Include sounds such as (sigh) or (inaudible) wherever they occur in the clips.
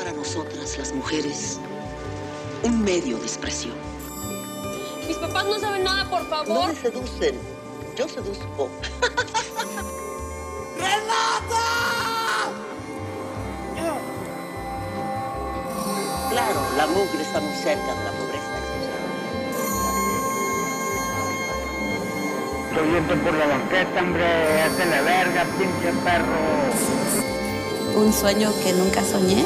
para nosotras, las mujeres, un medio de expresión. Mis papás no saben nada, por No favor. me seducen, yo seduzco. (laughs) Claro, la mugre está muy cerca de la pobreza. Estoy por la banqueta, hombre, hazte la verga, pinche perro. un sueño que nunca soñé.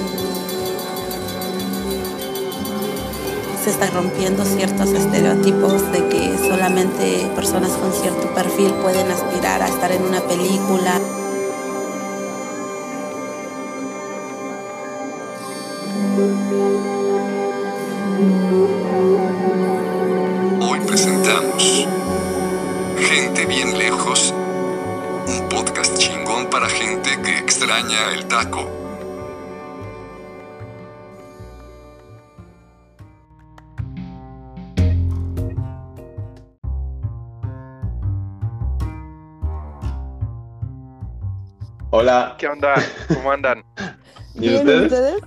Se están rompiendo ciertos estereotipos de que solamente personas con cierto perfil pueden aspirar a estar en una película. ¿Qué onda? ¿Cómo andan? (laughs) ¿y ustedes? ustedes?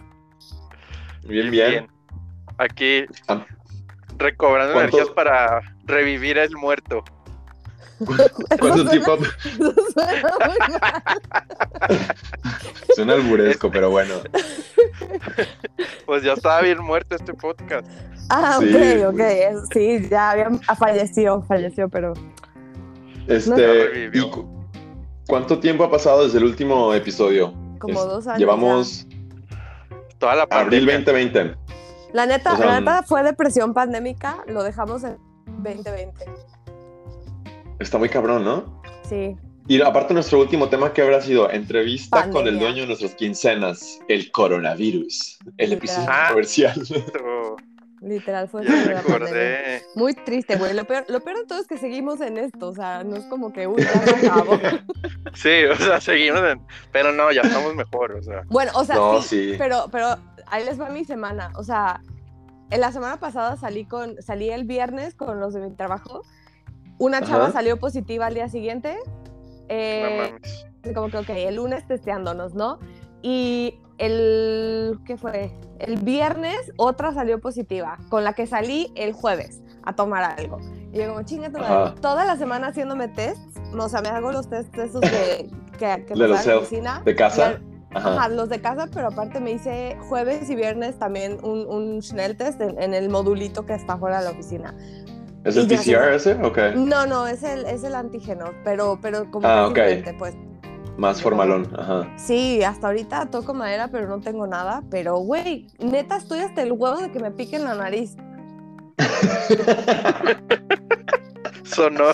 Bien, bien. Aquí Ah. recobrando ¿Cuánto- energías para revivir el muerto. (laughs) ¿Cuánto tiempo? Suena mal. Suena alburesco, pero bueno. (laughs) Pues ya estaba bien muerto este podcast. Ah, Sí. ok, ok. Sí, ya había ah, falleció, falleció, pero Este, revivió. ¿y cu- ¿Cuánto tiempo ha pasado desde el último episodio? como Es- dos años. Llevamos Toda la abril pandemia. 2020. ya. La neta, o sea, la neta fue depresión pandémica, lo dejamos en 2020. Está muy cabrón, ¿no? Sí. Y aparte nuestro último tema que habrá sido entrevista con el dueño de nuestras quincenas, el coronavirus, el Literal. episodio Ah. comercial. Literal fue Ya. Muy triste, güey. Lo peor, lo peor de todo es que seguimos en esto. O sea, no es como que, uy, ya se (laughs) acabó. Sí, o sea, seguimos en... Pero no, ya estamos mejor, o sea. Bueno, o sea, No, sí, sí. Pero, pero ahí les va mi semana. O sea, en la semana pasada salí con, salí el viernes con los de mi trabajo. Una chava Ajá. salió positiva al día siguiente. No Eh, mames. como que, ok, el lunes testeándonos, ¿no? Y el, ¿qué fue? El viernes otra salió positiva, con la que salí el jueves a tomar algo. Y yo como, chinga toda la semana haciéndome tests, o sea, me hago los tests esos de, (laughs) que, que De los oficina. ¿De casa? Ajá, Ajá. los de casa, pero aparte me hice jueves y viernes también un, un Schnell test en, en el modulito que está fuera de la oficina. ¿Es el y PCR se- ese? Ok. No, no, es el, es el antígeno, pero, pero como Ah, que es ok. diferente, pues. Más formalón. Ajá. Sí, hasta ahorita toco madera, pero no tengo nada. Pero, güey, neta estoy hasta el huevo de que me piquen la nariz. (laughs) Sonó,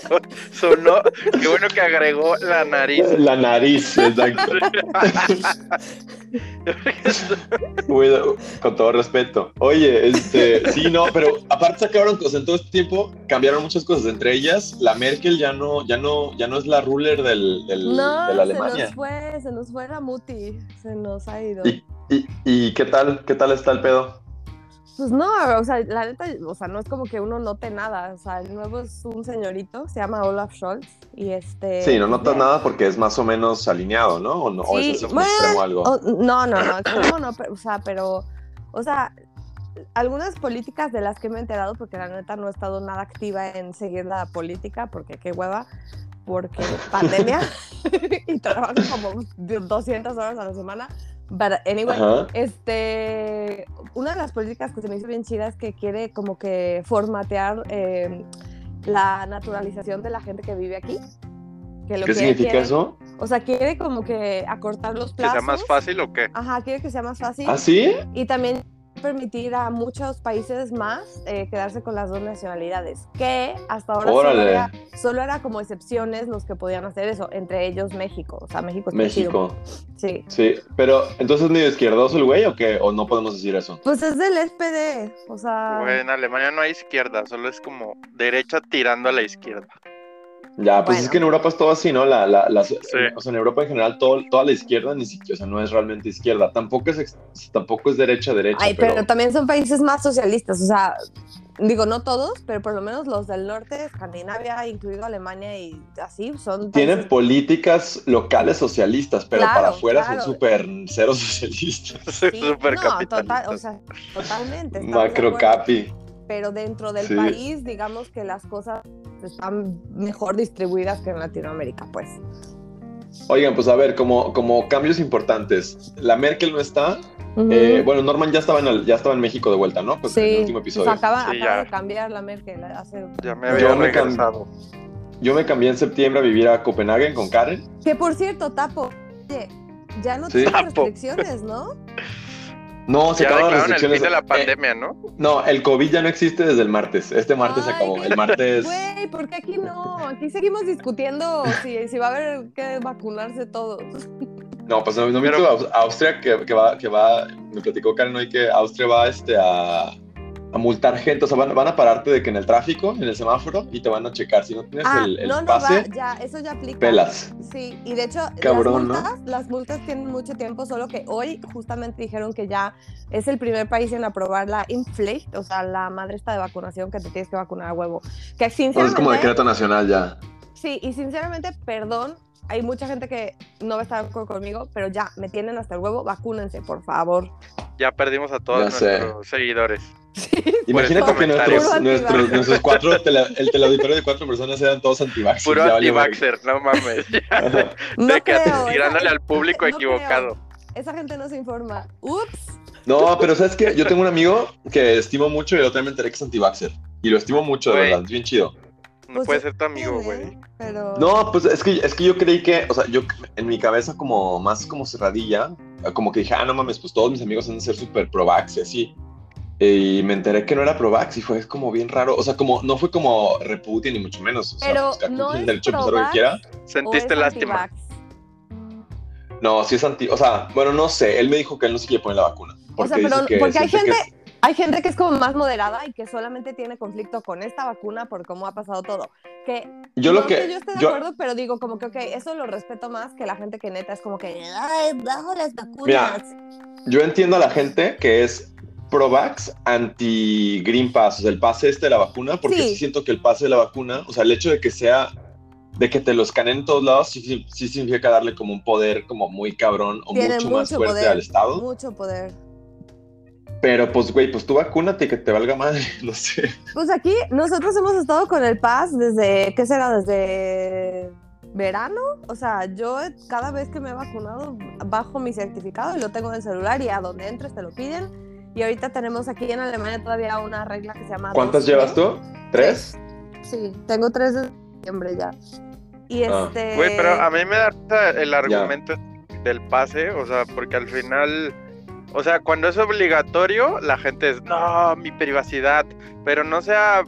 sonó. Qué bueno que agregó la nariz. La nariz, exacto. Con todo respeto. Oye, este, sí, no, pero aparte sacaron cosas en todo este tiempo, cambiaron muchas cosas, entre ellas la Merkel ya no, ya no, ya no es la ruler del, del- No, de la se Alemania. nos fue, se nos fue la muti, se nos ha ido. ¿Y, y, y qué tal? ¿Qué tal está el pedo? Pues no, o sea, la neta, o sea, no es como que uno note nada. O sea, el nuevo es un señorito, se llama Olaf Scholz, y este... Sí, no notas ya. nada porque es más o menos alineado, ¿no? ¿O, no? ¿O Sí, es un bueno, extremo algo? O- no, no, no, extremo no, pero, o sea, pero, o sea, algunas políticas de las que me he enterado, porque la neta no he estado nada activa en seguir la política, porque qué hueva, porque (laughs) pandemia (laughs) y trabajo como 200 horas a la semana. But anyway, Ajá. este, una de las políticas que se me hizo bien chida es que quiere como que formatear eh, la naturalización de la gente que vive aquí. Que lo ¿Qué que significa quiere- eso? o sea, quiere como que acortar los ¿Que plazos. sea más fácil o qué? Ajá, quiere que sea más fácil. ¿Ah, sí? Y también permitir a muchos países más eh, quedarse con las dos nacionalidades. Que hasta ahora solo era, solo era como excepciones los que podían hacer eso, entre ellos México. O sea, México chido. México. Sí. Sí, pero entonces medio izquierdoso el güey o qué? ¿O no podemos decir eso? Pues es del SPD. O sea. Güey, en Alemania no hay izquierda, solo es como derecha tirando a la izquierda. Ya, pues Bueno. es que en Europa es todo así, ¿no? La, la, las- O sea, en Europa en general todo, toda la izquierda ni siquiera, o sea, no es realmente izquierda. Tampoco es, tampoco es derecha, derecha. Ay, pero... también son países más socialistas. O sea, digo, no todos, pero por lo menos los del norte, Escandinavia, incluido Alemania y así, son... Tienen países- políticas locales socialistas, pero Claro, para afuera claro. son súper cero socialistas. (laughs) Sí, súper no, total, o sea, totalmente. estamos Pero dentro del Sí. país, digamos que las cosas están mejor distribuidas que en Latinoamérica, pues. Oigan, pues a ver, como, como cambios importantes. La Merkel no está. Eh, bueno, Norman ya estaba, en el- ya estaba en México de vuelta, ¿no? Pues en el sí, último pues episodio. acaba, Sí, acaba ya. de cambiar la Merkel hace... Ya me Yo había me cam- regresado. Yo me cambié en septiembre a vivir a Copenhague con Karen. Que por cierto, Tapo, oye, ya no Sí. tienes Tapo. restricciones, ¿no? (laughs) No, se Ya acabaron las declararon el fin restricciones. de la Eh, pandemia, ¿no? no, el COVID ya no existe desde el martes. Este martes se acabó. El martes. Güey, ¿por qué aquí no? Aquí seguimos discutiendo si, si va a haber que vacunarse todos. (laughs) No, pues no, no Pero- Austria que, que va, que va, me platicó Karen hoy que Austria va este, a, a multar gente, o sea, van, van a pararte de que en el tráfico, en el semáforo, y te van a checar. Si no tienes Ah, el, el no, no pase, va, ya, eso ya aplica. pelas. Sí, y de hecho, las, multas, las multas tienen mucho tiempo, solo que hoy justamente dijeron que ya es el primer país en aprobar la Inflate, o sea, la madre esta de vacunación que te tienes que vacunar a huevo. Que Pues sinceramente, es como decreto nacional ya. sí, y sinceramente, perdón, hay mucha gente que no va a estar de acuerdo conmigo, pero ya, me tienen hasta el huevo, vacúnense, por favor. Ya perdimos a todos Ya sé. nuestros seguidores. Imagínate que nuestros, nuestros, nuestros cuatro, tele- el teleauditorio de cuatro personas eran todos antivax. Puro anti-vaxxer, no mames. (laughs) No De que creo. tirándole al público no creo. equivocado. Esa gente no se informa. Ups. No, pero ¿sabes qué? Yo tengo un amigo que estimo mucho y el otro día me enteré que es antivaxer. Y lo estimo mucho, de verdad. Es bien chido. No Pues puede sí, ser tu amigo, güey. Pero... No, pues es que, es que yo creí que, o sea, yo en mi cabeza como más como cerradilla, como que dije, ah, no mames, pues todos mis amigos han de ser súper pro-vax y así. Y me enteré que no era pro-vax y fue como bien raro. O sea, como no fue como repudio ni mucho menos. O sea, Pero pues, no es derecho lo que pro-vax. quiera. ¿O Sentiste es lástima. No, sí es anti, o sea, bueno, no sé. Él me dijo que él no se quiere poner la vacuna. Porque sea, pero- dice que porque hay siente que gente- Hay gente que es como más moderada y que solamente tiene conflicto con esta vacuna por cómo ha pasado todo. Que Yo no lo que. que yo esté de yo- acuerdo, pero digo como que, ok, eso lo respeto más que la gente que neta es como que, ay, bajo las vacunas. Mira, Yo entiendo a la gente que es pro-vax, anti-green pass, o sea, el pase este de la vacuna, porque Sí. sí. siento que el pase de la vacuna, o sea, el hecho de que sea, de que te lo escaneen en todos lados, sí, sí, sí significa darle como un poder como muy cabrón o Tiene mucho, más fuerte poder, al Estado. Mucho poder. Pero pues, güey, pues tú vacúnate y que te valga madre, (laughs) no sé. Pues aquí nosotros hemos estado con el PAS desde, ¿qué será? Desde verano. O sea, yo cada vez que me he vacunado bajo mi certificado y lo tengo en el celular y a donde entres te lo piden. Y ahorita tenemos aquí en Alemania todavía una regla que se llama... ¿Cuántas 2G. llevas tú? ¿Tres? Sí, tengo tres de diciembre ya. Y Ah. este... Güey, pero a mí me da risa el argumento del pase, o sea, porque al final, o sea, cuando es obligatorio, la gente es, no, mi privacidad, pero no sea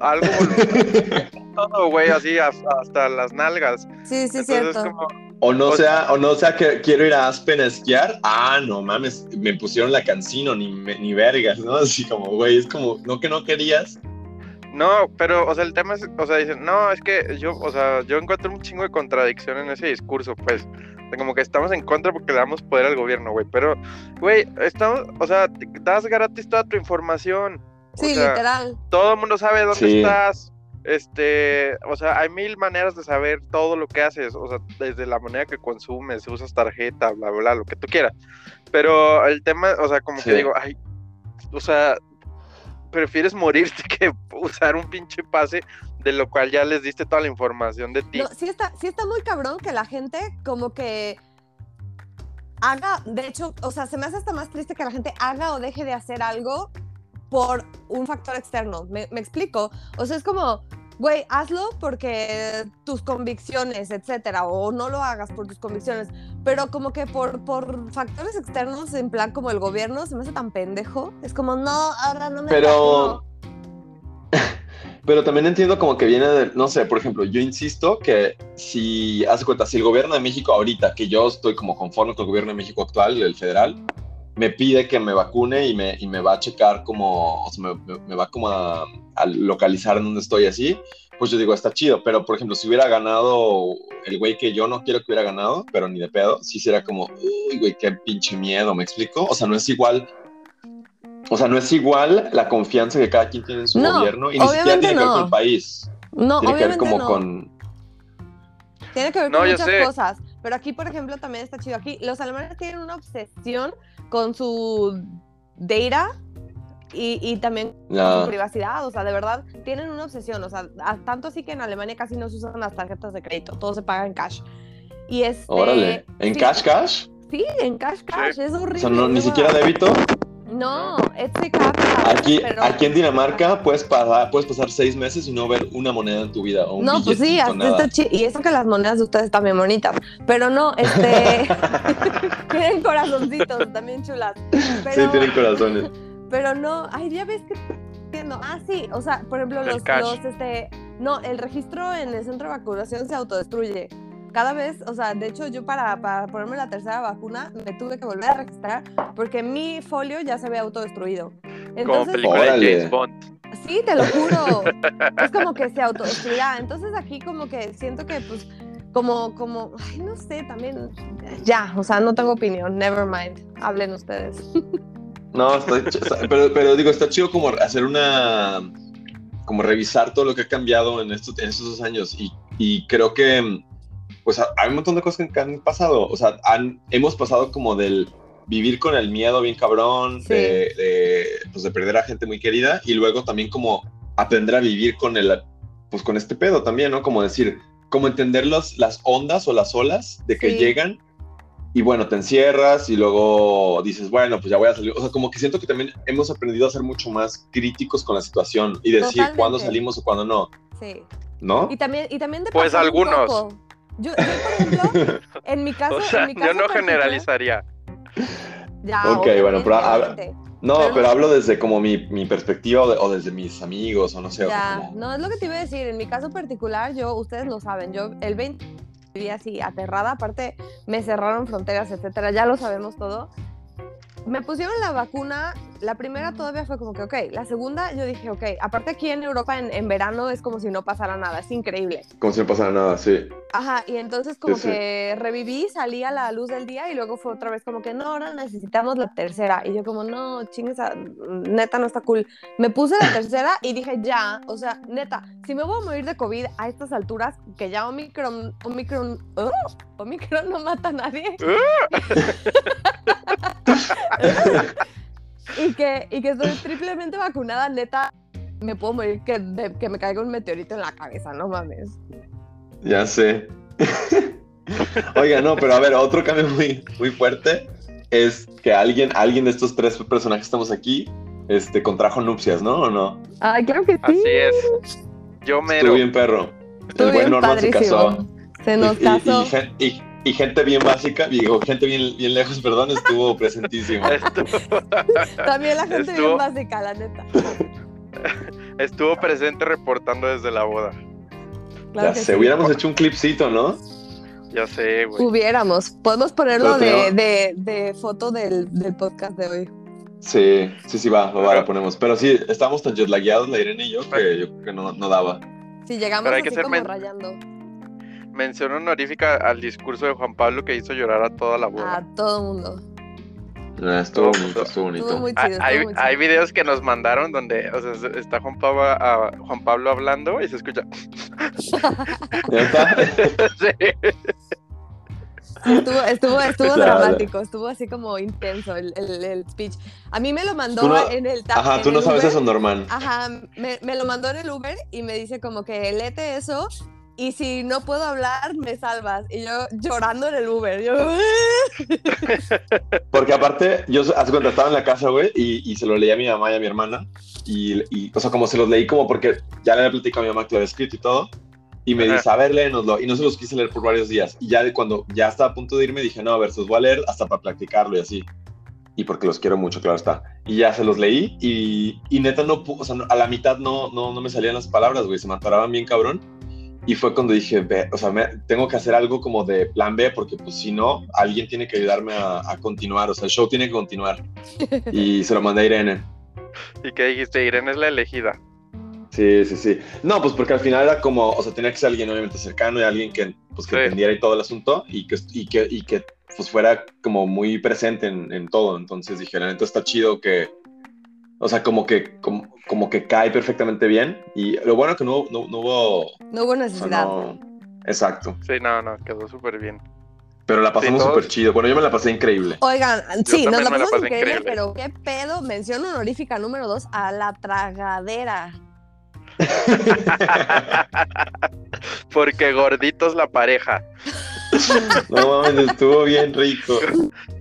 algo (laughs) voluntario, todo, güey, así hasta, hasta las nalgas. Sí, sí, Entonces, cierto. como, O no O sea, o no sea que quiero ir a Aspen a esquiar. Ah, no mames, me pusieron la cancino, ni, me- ni vergas, ¿no? Así como, güey, es como, no que no querías. no, pero, o sea, el tema es, o sea, dicen, no, es que yo, o sea, yo encuentro un chingo de contradicción en ese discurso, pues, como que estamos en contra porque le damos poder al gobierno, güey, pero, güey, estamos, o sea, te- das gratis toda tu información. O Sí, sea, literal. todo el mundo sabe dónde Sí. estás. Este, o sea, hay mil maneras de saber todo lo que haces, o sea, desde la manera que consumes, usas tarjeta, bla, bla, bla, lo que tú quieras. Pero el tema, o sea, como Sí. que digo, ay, o sea, prefieres (laughs) morirte que usar un pinche pase de lo cual ya les diste toda la información de ti. No, sí está, sí está muy cabrón que la gente como que haga, de hecho, o sea, se me hace hasta más triste que la gente haga o deje de hacer algo por un factor externo. ¿Me, me explico? O sea, es como, güey, hazlo porque tus convicciones, etcétera, o no lo hagas por tus convicciones, pero como que por, por factores externos, en plan como el gobierno, se me hace tan pendejo. Es como, no, ahora no me Pero, vacuno". (laughs) pero también entiendo como que viene de, no sé, por ejemplo, yo insisto que si, hace cuenta, si el gobierno de México ahorita, que yo estoy como conforme con el gobierno de México actual, el federal, me pide que me vacune y me, y me va a checar como, o sea, me, me- me va como a, a localizar en dónde estoy así, pues yo digo, está chido, pero por ejemplo, si hubiera ganado el güey que yo no quiero que hubiera ganado, pero ni de pedo, sí sería como, uy, güey, qué pinche miedo, ¿me explico? O sea, no es igual O sea, no es igual la confianza que cada quien tiene en su No, gobierno y ni siquiera tiene que ver con el país. No, Tiene que ver como no. con. Tiene que ver No, con muchas sé. cosas. Pero aquí, por ejemplo, también está chido. Aquí los alemanes tienen una obsesión con su data y, y también con Ya. su privacidad. O sea, de verdad, tienen una obsesión. O sea, tanto así que en Alemania casi no se usan las tarjetas de crédito. Todo se paga en cash. Y este, Órale. ¿En sí, cash cash? Sí, en cash, cash. Es horrible. O sea, no, ni siquiera débito. No, este cash. Aquí, pero- aquí en Dinamarca puedes pasar, puedes pasar seis meses y no ver una moneda en tu vida. O un No, pues sí, hasta nada. está chi- Y eso que las monedas de ustedes están bien bonitas. Pero no, este. (laughs) (laughs) tienen corazoncitos también chulas. Pero, Sí, tienen corazones. (laughs) pero no, ay, ya ves que. entiendo. Ah, sí, o sea, por ejemplo, El los, cash. los, este. No, el registro en el centro de vacunación se autodestruye. Cada vez, o sea, de hecho, yo para, para ponerme la tercera vacuna me tuve que volver a registrar porque mi folio ya se había autodestruido. Como Entonces, película de. James Bond. Sí, te lo juro. (laughs) es como que se autodestruirá. Entonces aquí como que siento que pues como como ay, no sé, también ya, o sea, no tengo opinión, never mind. Hablen ustedes. No, está- pero, pero digo, está chido como hacer una, como revisar todo lo que ha cambiado en estos, en estos dos años y, y creo que, pues ha- hay un montón de cosas que han pasado, o sea, han, hemos pasado como del vivir con el miedo bien cabrón, Sí. de, de, pues de perder a gente muy querida y luego también como aprender a vivir con el, pues con este pedo también, ¿no? Como decir, como entender los, las ondas o las olas de que Sí. llegan y bueno, te encierras y luego dices, bueno, pues ya voy a salir. O sea, como que siento que también hemos aprendido a ser mucho más críticos con la situación y decir Totalmente. cuándo salimos o cuándo no, Sí. ¿no? Y también y también de Pues pasar un algunos. poco. Yo, yo, por ejemplo, (laughs) en mi caso, O sea, en mi yo caso no particular- generalizaría. Ya, Ok, bueno, pero hab- obviamente. No, Pero- pero, hablo desde como mi, mi perspectiva o, de- o desde mis amigos o no sé. o Ya, como- no, es lo que te iba a decir. En mi caso particular, yo, ustedes lo saben, yo el 20 viví así aterrada, aparte me cerraron fronteras, etcétera, ya lo sabemos todo. Me pusieron la vacuna, la primera todavía fue como que, ok, la segunda yo dije, ok, aparte aquí en Europa en, en verano es como si no pasara nada, es increíble. Como si no pasara nada, sí. Ajá, y entonces como Sí, sí. que reviví, salí a la luz del día y luego fue otra vez como que no, ahora necesitamos la tercera. Y yo como, no, chingues, neta no está cool. Me puse la (laughs) tercera y dije, ya, o sea, neta, si me voy a morir de COVID a estas alturas, que ya Omicron, Omicron, ¡oh! Omicron no mata a nadie. (laughs) (laughs) y, que, y que estoy triplemente vacunada, neta, me puedo morir que, de- que me caiga un meteorito en la cabeza, no mames. Ya sé. (laughs) Oiga, no, pero a ver, otro cambio muy, muy fuerte es que alguien, alguien de estos tres personajes que estamos aquí este, contrajo nupcias, ¿no? ¿O no? Ay, claro que sí. Así es. Yo Estuvo mero. bien perro. Estuvo el buen bien Norman se casó. Se nos Y- casó. Y- y gente bien básica, digo, gente bien, bien lejos, perdón, estuvo presentísima. Estuvo, También la gente Estuvo- bien básica, la neta. estuvo presente reportando desde la boda. Claro ya que sé, sí. hubiéramos hecho un clipcito, ¿no? Ya sé, güey. Hubiéramos. Podemos ponerlo de, tenemos- de, de foto del, del podcast de hoy. Sí, sí, sí, va, va, la ponemos. Pero sí, estábamos tan jetlagueados, la Irene y yo, que yo creo que no, no daba. Si llegamos Pero hay que así ser como rayando Mención honorífica al discurso de Juan Pablo que hizo llorar a toda la boda. a todo mundo. Ah, estuvo Todo- bonito, estuvo bonito. Estuvo muy Ah, chido. hay, estuvo muy chido. hay videos que nos mandaron donde o sea, se- está Juan Pablo, a- Juan Pablo hablando y se escucha. (laughs) Sí. Estuvo, estuvo, estuvo Claro. dramático, estuvo así como intenso el, el, el speech. A mí me lo mandó no- en el ta- Ajá, tú no sabes Uber. eso, Norman. Ajá, me, me lo mandó en el Uber y me dice como que léete eso y si no puedo hablar, me salvas. Y yo llorando en el Uber. Yo, (laughs) Porque aparte, yo hace cuenta, estaba en la casa, güey, y, y se lo leí a mi mamá y a mi hermana. Y, y, o sea, como se los leí como porque ya le había platicado a mi mamá que lo había escrito y todo. Y me Ajá. dice, a ver, léenoslo. Y no se los quise leer por varios días. Y ya de cuando ya estaba a punto de irme, dije, no, a ver, se los voy a leer hasta para practicarlo y así. Y porque los quiero mucho, claro está. Y ya se los leí y, y neta no, o sea, no- a la mitad no, no, no me salían las palabras, güey, se me atoraban bien cabrón. Y fue cuando dije, "Ve, o sea, me- tengo que hacer algo como de plan B, porque pues si no, alguien tiene que ayudarme a, a continuar, o sea, el show tiene que continuar. (laughs) Y se lo mandé a Irene. Y que dijiste, Irene es la elegida. Sí, sí, sí. No, pues porque al final era como, o sea, tenía que ser alguien obviamente cercano y alguien que, pues, que Sí. entendiera y todo el asunto y que, y que, y que pues fuera como muy presente en, en todo. Entonces dije, la neta está chido que, O sea, como que, como, como que cae perfectamente bien. Y lo bueno que no, no, no hubo. No hubo o sea, necesidad. no- exacto. Sí, no, no, quedó súper bien. Pero la pasamos súper chido. Bueno, yo me la pasé increíble. Oigan, sí, nos la pasamos pasé increíble, increíble. pero qué pedo, mención honorífica número dos a la tragadera. (laughs) Porque gorditos la pareja. (laughs) (laughs) No mames, estuvo bien rico.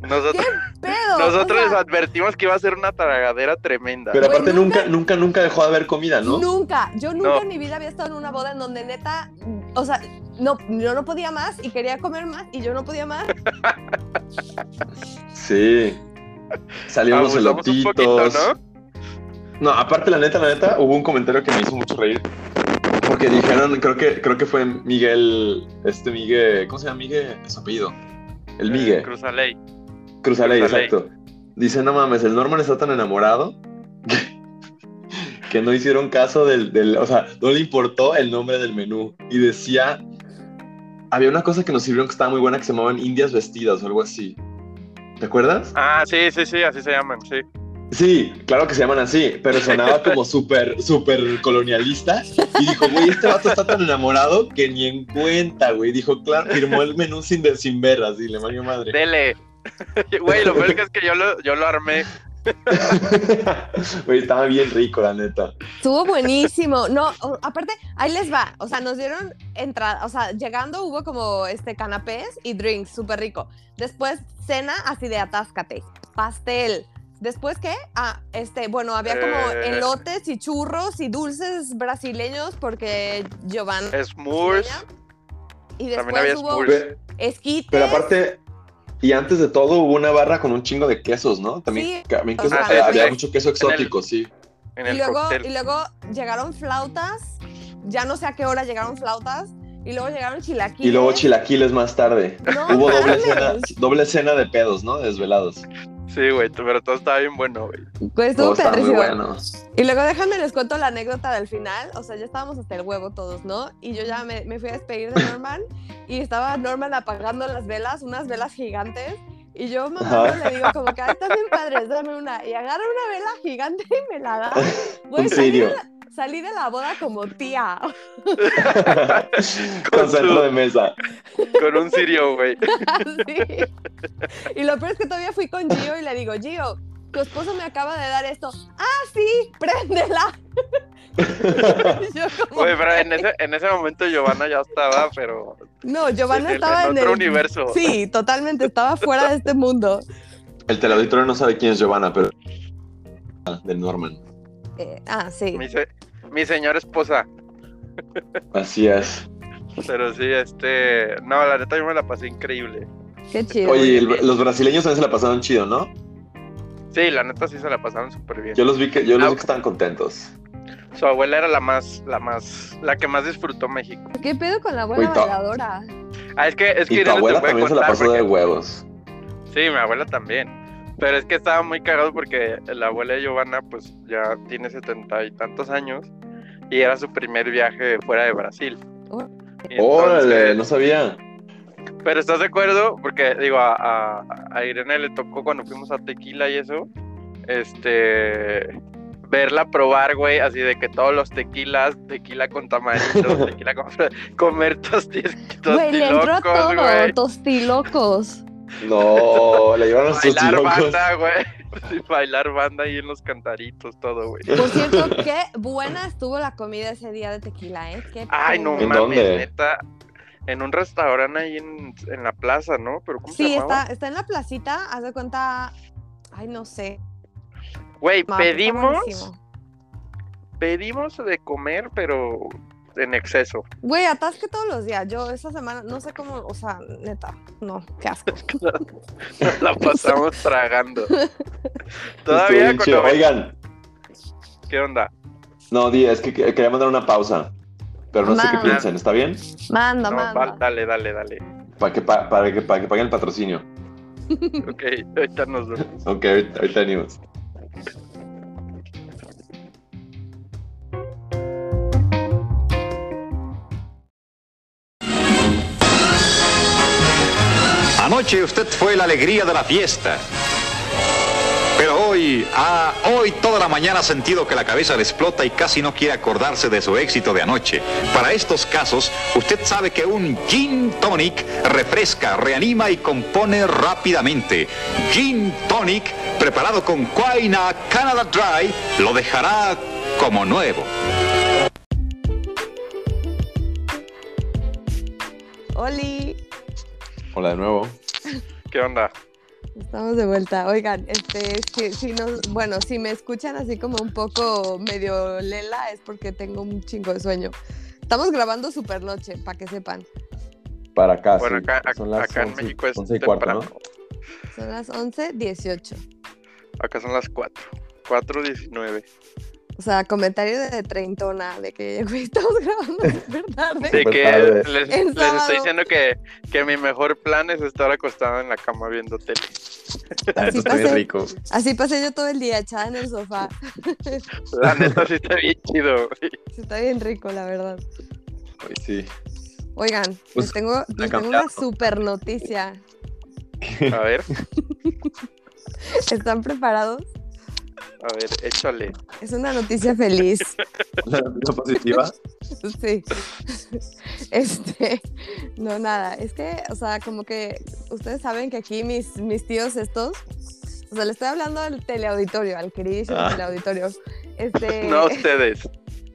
Nosotros, Pedo. nosotros o les sea, advertimos que iba a ser una tragadera tremenda. Pero aparte nunca- nunca, nunca, nunca dejó de haber comida, ¿no? Nunca, yo nunca No. en mi vida había estado en una boda en donde neta, o sea, no, yo no podía más y quería comer más y yo no podía más. (laughs) Sí. Un elotitos. ¿no? No, aparte, la neta, la neta, hubo un comentario que me hizo mucho reír. Porque dijeron, creo que, creo que fue Miguel, este Miguel, ¿cómo se llama Miguel? Su apellido. El Eh, Miguel. Cruzaley. Cruzaley, Cruzaley. exacto. Dice, no mames, el Norman está tan enamorado que, que no hicieron caso del, del, o sea, no le importó el nombre del menú. Y decía, había una cosa que nos sirvieron que estaba muy buena que se llamaban indias vestidas o algo así. ¿Te acuerdas? Ah, sí, sí, sí, así se llaman, sí. Sí, claro que se llaman así, pero sonaba como súper, súper colonialista. Y dijo, güey, este vato está tan enamorado que ni en cuenta, güey. Dijo, claro, firmó el menú sin, de- sin ver, así, le valió madre. Dele. (laughs) Güey, lo peor que es que yo lo, yo lo armé. (laughs) Güey, estaba bien rico, la neta. Estuvo buenísimo. No, aparte, ahí les va. O sea, nos dieron entrada, o sea, llegando hubo como este canapés y drinks, súper rico. Después, cena así de atáscate, pastel. Después, ¿qué? Ah, este, bueno, había como Eh. elotes y churros y dulces brasileños porque Giovanna. S'mores. Y También después había hubo. Pero, esquites. pero aparte, y antes de todo, hubo una barra con un chingo de quesos, ¿no? También, Sí. también O queso- sea, sí, había sí. mucho queso exótico, sí. En Y luego, cóctel. y luego llegaron flautas. Ya no sé a qué hora llegaron flautas. Y luego llegaron chilaquiles. Y luego chilaquiles más tarde. No Hubo doble cena, doble cena de pedos, ¿no? Desvelados. Sí, güey, pero todo estaba bien bueno, güey. Pues estuvo muy bueno. Y luego déjame les cuento la anécdota del final. O sea, ya estábamos hasta el huevo todos, ¿no? Y yo ya me, me fui a despedir de Norman. y estaba Norman apagando las velas, unas velas gigantes. Y yo, mamá, le digo como que, "Ay, están bien padres, dame una. Y agarra una vela gigante y me la da. (laughs) Güey, Un salí de, cirio. la, salí de la boda como tía. (laughs) Con centro de mesa. Con un sirio, güey. (laughs) Sí. Y lo peor es que todavía fui con Gio y le digo, Gio, tu esposo me acaba de dar esto. Ah, sí, préndela. (laughs) Como, Güey, pero en ese, en ese momento Giovanna ya estaba, pero No, Giovanna en, estaba en en, otro el... universo. Sí, totalmente, estaba fuera de este mundo. El teleauditorio no sabe quién es Giovanna, pero. De Norman. Eh, ah, sí. Mi, se- mi señora esposa. Así es. Pero sí, este. No, la neta yo me la pasé increíble. Qué chido. Oye, el- los brasileños también se la pasaron chido, ¿no? Sí, la neta sí se la pasaron súper bien. Yo los vi que, yo los Ah. vi que estaban contentos. Su abuela era la más, la más, la que más disfrutó México. ¿Qué pedo con la abuela bailadora? Ah, es que, es que Y tu abuela también se la pasó de huevos. Sí, mi abuela también. Pero es que estaba muy cagado porque la abuela de Giovanna, pues ya tiene setenta y tantos años y era su primer viaje fuera de Brasil. Oh. Y Órale, entonces- no sabía. Pero ¿estás de acuerdo? Porque, digo, a, a, a Irene le tocó cuando fuimos a Tequila y eso, este, verla probar, güey, así de que todos los tequilas, tequila con tamarindo, (laughs) tequila con... comer tostis, Güey, le entró tostilocos, todo, güey. tostilocos. No, le llevaron sus Bailar banda, güey. Sí, bailar banda ahí en los cantaritos, todo, güey. Por cierto, qué buena estuvo la comida ese día de tequila, ¿eh? Qué Ay, no pedo. ¿En mames, dónde? neta. En un restaurante ahí en, en la plaza, ¿no? Pero ¿cómo se Sí, está, está en la placita, haz de cuenta. Ay, no sé. Güey, pedimos, pedimos de comer, pero en exceso. Güey, atasque todos los días. Yo esa semana, no sé cómo, o sea, neta, no, qué asco. (laughs) la pasamos (laughs) tragando. Todavía cuando... Oigan, ¿Qué onda? no, di, es que que- quería mandar una pausa. Pero no sé qué piensen, ¿está bien? Manda, No, manda. va- dale, dale, dale. Para que, pa- para que, para que paguen el patrocinio. (laughs) Ok, ahorita nos vemos. Ok, ahorita, ahorita venimos. Anoche usted fue la alegría de la fiesta. Hoy ah, hoy toda la mañana ha sentido que la cabeza le explota y casi no quiere acordarse de su éxito de anoche. Para estos casos, usted sabe que un Gin Tonic refresca, reanima y compone rápidamente. Gin Tonic, preparado con Quaina Canada Dry, lo dejará como nuevo. Oli, Hola de nuevo. ¿Qué onda? Estamos de vuelta. Oigan, este, si, si nos, bueno, si me escuchan así como un poco medio lela es porque tengo un chingo de sueño. Estamos grabando super noche, para que sepan. Para acá, Bueno, sí. acá, Son las acá en 11 México es 11 y cuarto, ¿no? temprano. Son las 11:18. Acá son las 4. 4.19. O sea, comentario de treintona, de que (laughs) güey, estamos grabando súper tarde. De Súper que tarde. les, estoy diciendo que, que mi mejor plan es estar acostado en la cama viendo tele. Así Está bien pasé, rico. así pasé yo todo el día echada en el sofá. La (laughs) neta sí está bien chido. güey. Sí, Está bien rico, la verdad. Ay, sí. Oigan, Pues, les tengo, les tengo cambiado. una super noticia. A ver, (laughs) ¿Están preparados? A ver, échale. Es una noticia feliz. La noticia positiva. (laughs) Sí. Este, no, nada. Es que, o sea, como que ustedes saben que aquí mis, mis tíos estos, o sea, le estoy hablando al teleauditorio, al queridísimo Ah. teleauditorio. Este, (laughs) No ustedes.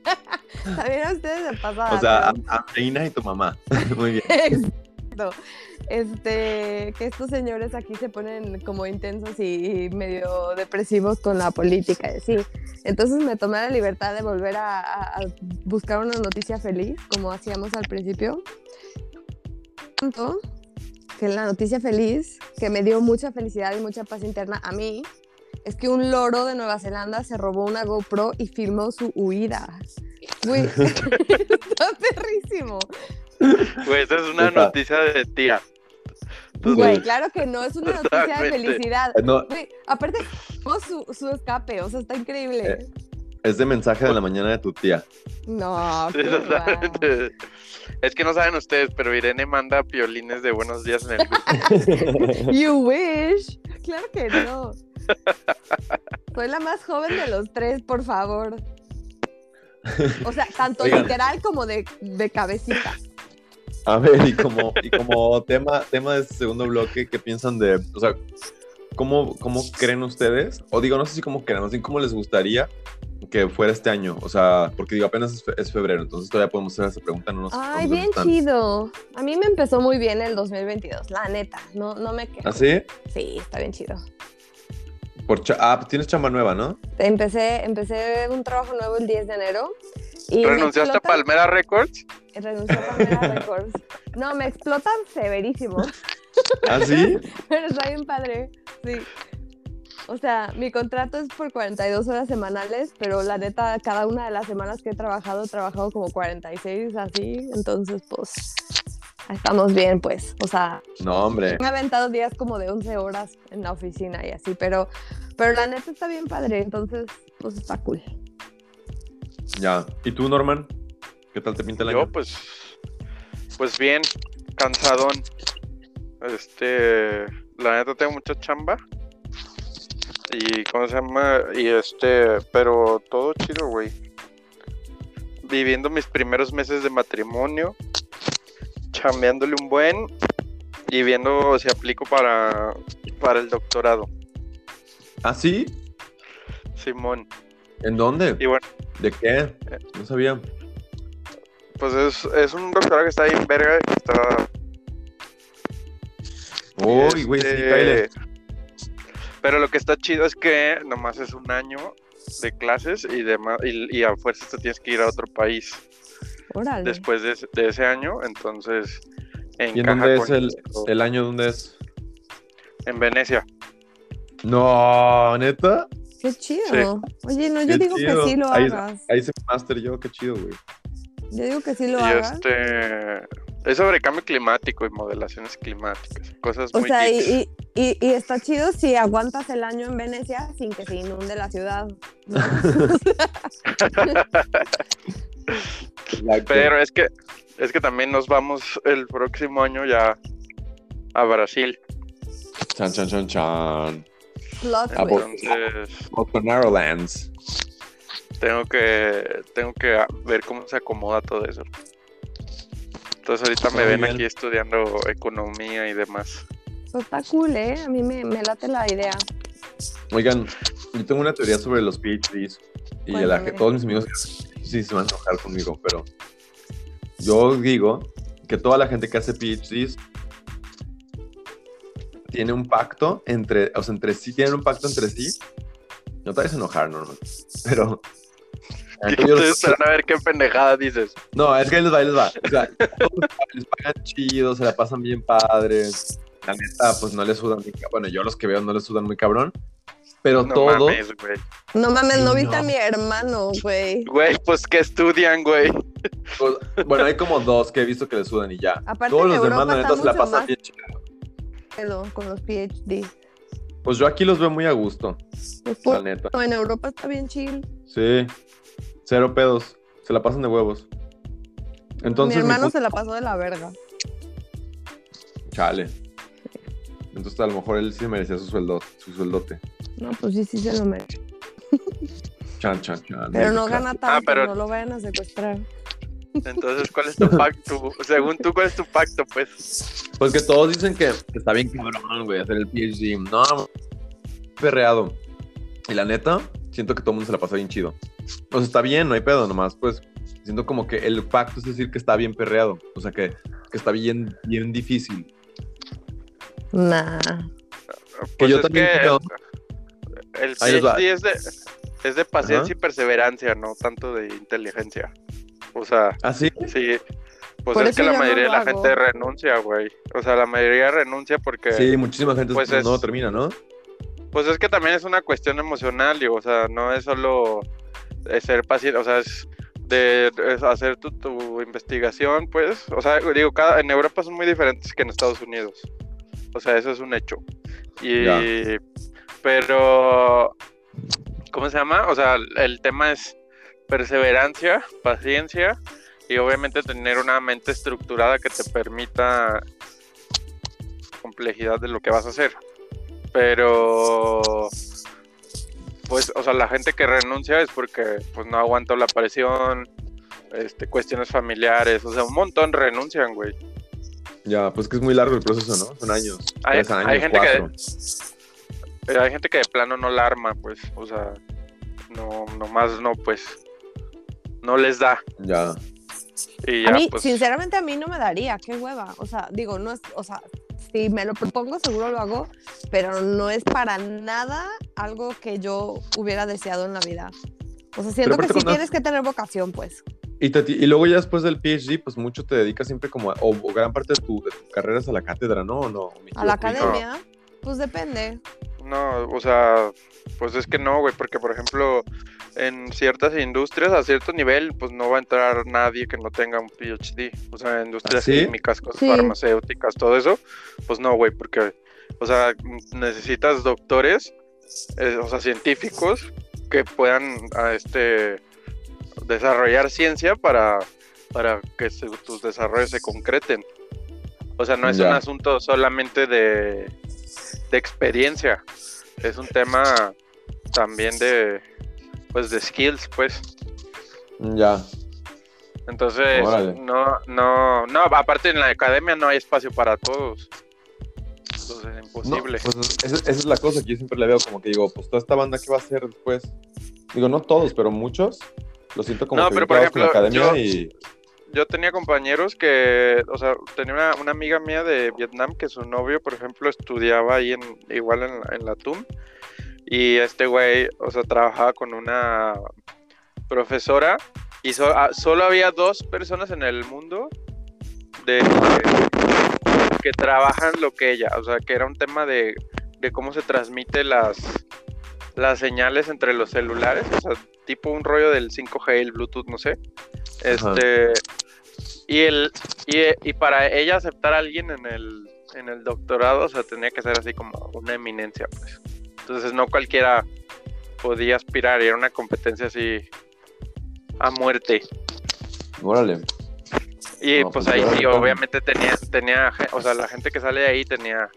(laughs) también a ustedes de pasada. O sea, a, a Reina y tu mamá. Muy bien. Este, que estos señores aquí se ponen como intensos y, medio depresivos con la política y así. Entonces me tomé la libertad de volver a, a- a buscar una noticia feliz, como hacíamos al principio. Tanto que la noticia feliz, que me dio mucha felicidad y mucha paz interna a mí, es que un loro de Nueva Zelanda se robó una GoPro y filmó su huida. Güey, (laughs) está perrísimo. Güey, esa es una Está. noticia de tía. Güey, claro que no, es una noticia de felicidad. No, Güey, aparte, fue su, su escape, o sea, está increíble. Eh. es de mensaje de la mañana de tu tía. No, (laughs) Sí, qué. Es que no saben ustedes, pero Irene manda piolines de buenos días en el grupo. (laughs) You wish. Claro que no. Soy la más joven de los tres, por favor. O sea, tanto Oigan. literal como de, de cabecita. A ver, y como, y como tema, tema de este segundo bloque, ¿qué piensan de, o sea, cómo, cómo creen ustedes? O digo, no sé si cómo creen, o sea, cómo les gustaría que fuera este año. O sea, porque digo, apenas es, fe- es febrero, entonces todavía podemos hacer esa pregunta. No nos, Ay, no bien chido. A mí me empezó muy bien el 2022, la neta. No, no me quejo. ¿Ah, sí? Sí, está bien chido. Por cha- ah, tienes chamba nueva, ¿no? Empecé, empecé un trabajo nuevo el 10 de enero. Y ¿Renunciaste a Palmera Records? Renuncié a Palmera Records. No, me explotan severísimo, (laughs) ¿Ah, sí? (laughs) pero está bien padre. Sí. O sea, mi contrato es por 42 horas semanales, pero la neta, cada una de las semanas que he trabajado, he trabajado como 46, así. Entonces, pues, estamos bien, pues. O sea, No, hombre. me he aventado días como de 11 horas en la oficina y así, pero, pero la neta está bien padre, entonces, pues está cool. Ya. ¿Y tú, Norman? ¿Qué tal te pinta el Yo, año? pues, pues bien, cansadón. Este, la neta tengo mucha chamba. Y, ¿cómo se llama? Y este, pero todo chido, güey. Viviendo mis primeros meses de matrimonio, chambeándole un buen y viendo si aplico para, para el doctorado. ¿Ah, sí? Simón. ¿En dónde? Y bueno, ¿De qué? No sabía. pues es, es un doctorado que está ahí en verga, que está Uy, güey, sí, Este, cáele. Pero lo que está chido es que nomás es un año de clases y, demás, y, y a fuerzas te tienes que ir a otro país Después de, ese- de ese año. Entonces, ¿Y en encaja dónde es el, año? ¿Dónde es? En Venecia. No, ¿neta? Qué chido. Oye, no, yo Qué digo chido. que sí lo Ahí- hagas. Ahí hice mi máster yo, qué chido, güey. Yo digo que sí lo y hagas. este es sobre cambio climático y modelaciones climáticas. Cosas O muy sea, y. y, y- está chido si aguantas el año en Venecia sin que se inunde la ciudad. ¿no? Pero es que es que también nos vamos el próximo año ya a Brasil. Chan, chan, chan, chan. Plot. Entonces, Bolsonarolands. tengo que, tengo que ver cómo se acomoda todo eso. Entonces ahorita me Muy ven bien. aquí estudiando economía y demás. Eso está cool, ¿eh? A mí me, me late la idea. Oigan, yo tengo una teoría sobre los PhDs. Y a la, Cuéntame. todos mis amigos sí se van a enojar conmigo, pero yo digo que toda la gente que hace PhDs tiene un pacto entre, o sea, entre sí, tienen un pacto entre sí. No te vayas a enojar, Norman. Pero. (laughs) Ustedes esperan a ver qué pendejada dices. No, es que ahí les va, ahí les va. O sea, (laughs) todos les pagan chido, se la pasan bien padres. La neta, pues no les sudan muy cabrón. Bueno, yo los que veo no les sudan muy cabrón. Pero No todos. mames, güey. No mames, no viste a no. mi hermano, güey. Güey, pues que estudian, güey. pues, bueno, hay como dos que he visto que les sudan y ya. Aparte todos los demás, Europa la neta, está se la mucho pasan más- bien chido. Con los PhD. Pues yo aquí los veo muy a gusto, Pues, la neta. no, en Europa está bien chill. Sí. Cero pedos. Se la pasan de huevos. Entonces, mi hermano se la pasó de la verga. Chale. Entonces, a lo mejor él sí merecía su sueldo, su sueldote. No, pues sí, sí se lo merece. Chan, chan, chan. Pero no México. gana tanto, pero- no lo vayan a secuestrar. Entonces, ¿cuál es tu pacto? Según tú, ¿cuál es tu pacto, pues? Pues que todos dicen que está bien cabrón, güey, hacer el PhD. No, perreado. Y la neta, siento que todo el mundo se la pasa bien chido. O sea, está bien, no hay pedo, nomás, pues, siento como que el pacto es decir que está bien perreado. O sea, que, que está bien, bien difícil. Nah. Pues yo es también que creo. el va. PhD es de, es de paciencia Ajá. y perseverancia, no tanto de inteligencia. O sea, ¿Ah, sí? sí. Pues Por es que la no mayoría de la hago. gente renuncia, güey. O sea, la mayoría renuncia porque... Sí, muchísima gente Pues no termina, ¿no? Pues es que también es una cuestión emocional, digo, o sea, no es solo ser paciente, o sea, es de es hacer tu, tu investigación, pues, o sea, digo, cada, en Europa son muy diferentes que en Estados Unidos, o sea, eso es un hecho. Y, pero, ¿cómo se llama? O sea, el tema es perseverancia, paciencia y obviamente tener una mente estructurada que te permita complejidad de lo que vas a hacer. Pero pues, o sea, la gente que renuncia es porque pues no aguantó la presión, este, cuestiones familiares, o sea, un montón renuncian, güey. Ya, pues que es muy largo el proceso, ¿no? Son años. Hay- tres años, hay gente que- cuatro. Pero hay gente que de plano no la arma, pues, o sea, no, nomás no, pues, no les da. Ya. Y A mí, pues, sinceramente, a mí no me daría, qué hueva. O sea, digo, no es, o sea, si me lo propongo, seguro lo hago, pero no es para nada algo que yo hubiera deseado en la vida. O sea, siento que sí cuando- tienes que tener vocación, pues. Y, te- y luego ya después del PhD, pues mucho te dedicas siempre como, a- o, o gran parte de tu, de tu carrera es a la cátedra, ¿no? ¿O no? ¿Me A la academia, pues depende. no, o sea, pues es que no, güey, porque por ejemplo, en ciertas industrias, a cierto nivel, pues no va a entrar nadie que no tenga un PhD. O sea, industrias ¿Ah, sí? químicas, cosas Sí. farmacéuticas, todo eso, pues no, güey, porque, o sea, necesitas doctores, eh, o sea, científicos que puedan, a este, desarrollar ciencia para, para que se- tus desarrollos se concreten. O sea, no es Ya. un asunto solamente de, de experiencia, es un tema también de, pues, de skills, pues. Ya. Entonces, Órale. no, no, no, aparte en la academia no hay espacio para todos. Entonces es No, imposible. pues esa, esa es la cosa que yo siempre le veo, como que digo, pues toda esta banda, ¿qué va a hacer después? Digo, no todos, pero muchos. Lo siento como No, que pero por ejemplo, academia yo- y... Yo tenía compañeros que, o sea, tenía una, una amiga mía de Vietnam que su novio, por ejemplo, estudiaba ahí en, igual en la, en la TUM. Y este güey, o sea, trabajaba con una profesora y so- ah, solo había dos personas en el mundo de que trabajan lo que ella, o sea, que era un tema de, de cómo se transmite las las señales entre los celulares, o sea, tipo un rollo del 5G, el Bluetooth, no sé. Este y el y, y para ella aceptar a alguien en el en el doctorado, o sea, tenía que ser así como una eminencia, pues. Entonces no cualquiera podía aspirar, y era una competencia así a muerte. Órale. Y No, pues pues, ahí sí, obviamente tenía, tenía, o sea, la gente que sale de ahí tenía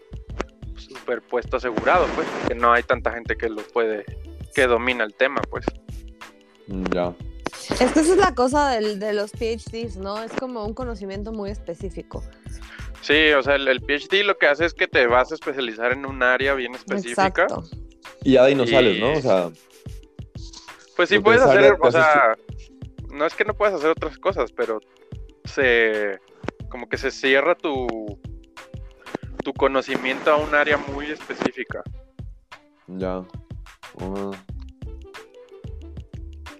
super puesto asegurado, pues, que no hay tanta gente que lo puede, que domina el tema, pues. Ya. Es que esa es la cosa del- de los PhDs, ¿no? Es como un conocimiento muy específico. Sí, o sea, el, el PhD lo que hace es que te vas a especializar en un área bien específica. Exacto. Y ya de ahí no Y- sales, ¿no? O sea, Pues sí puedes es hacer, o haces sea, no es que no puedas hacer otras cosas, pero se como que se cierra tu tu conocimiento a un área muy específica. ya. Ah,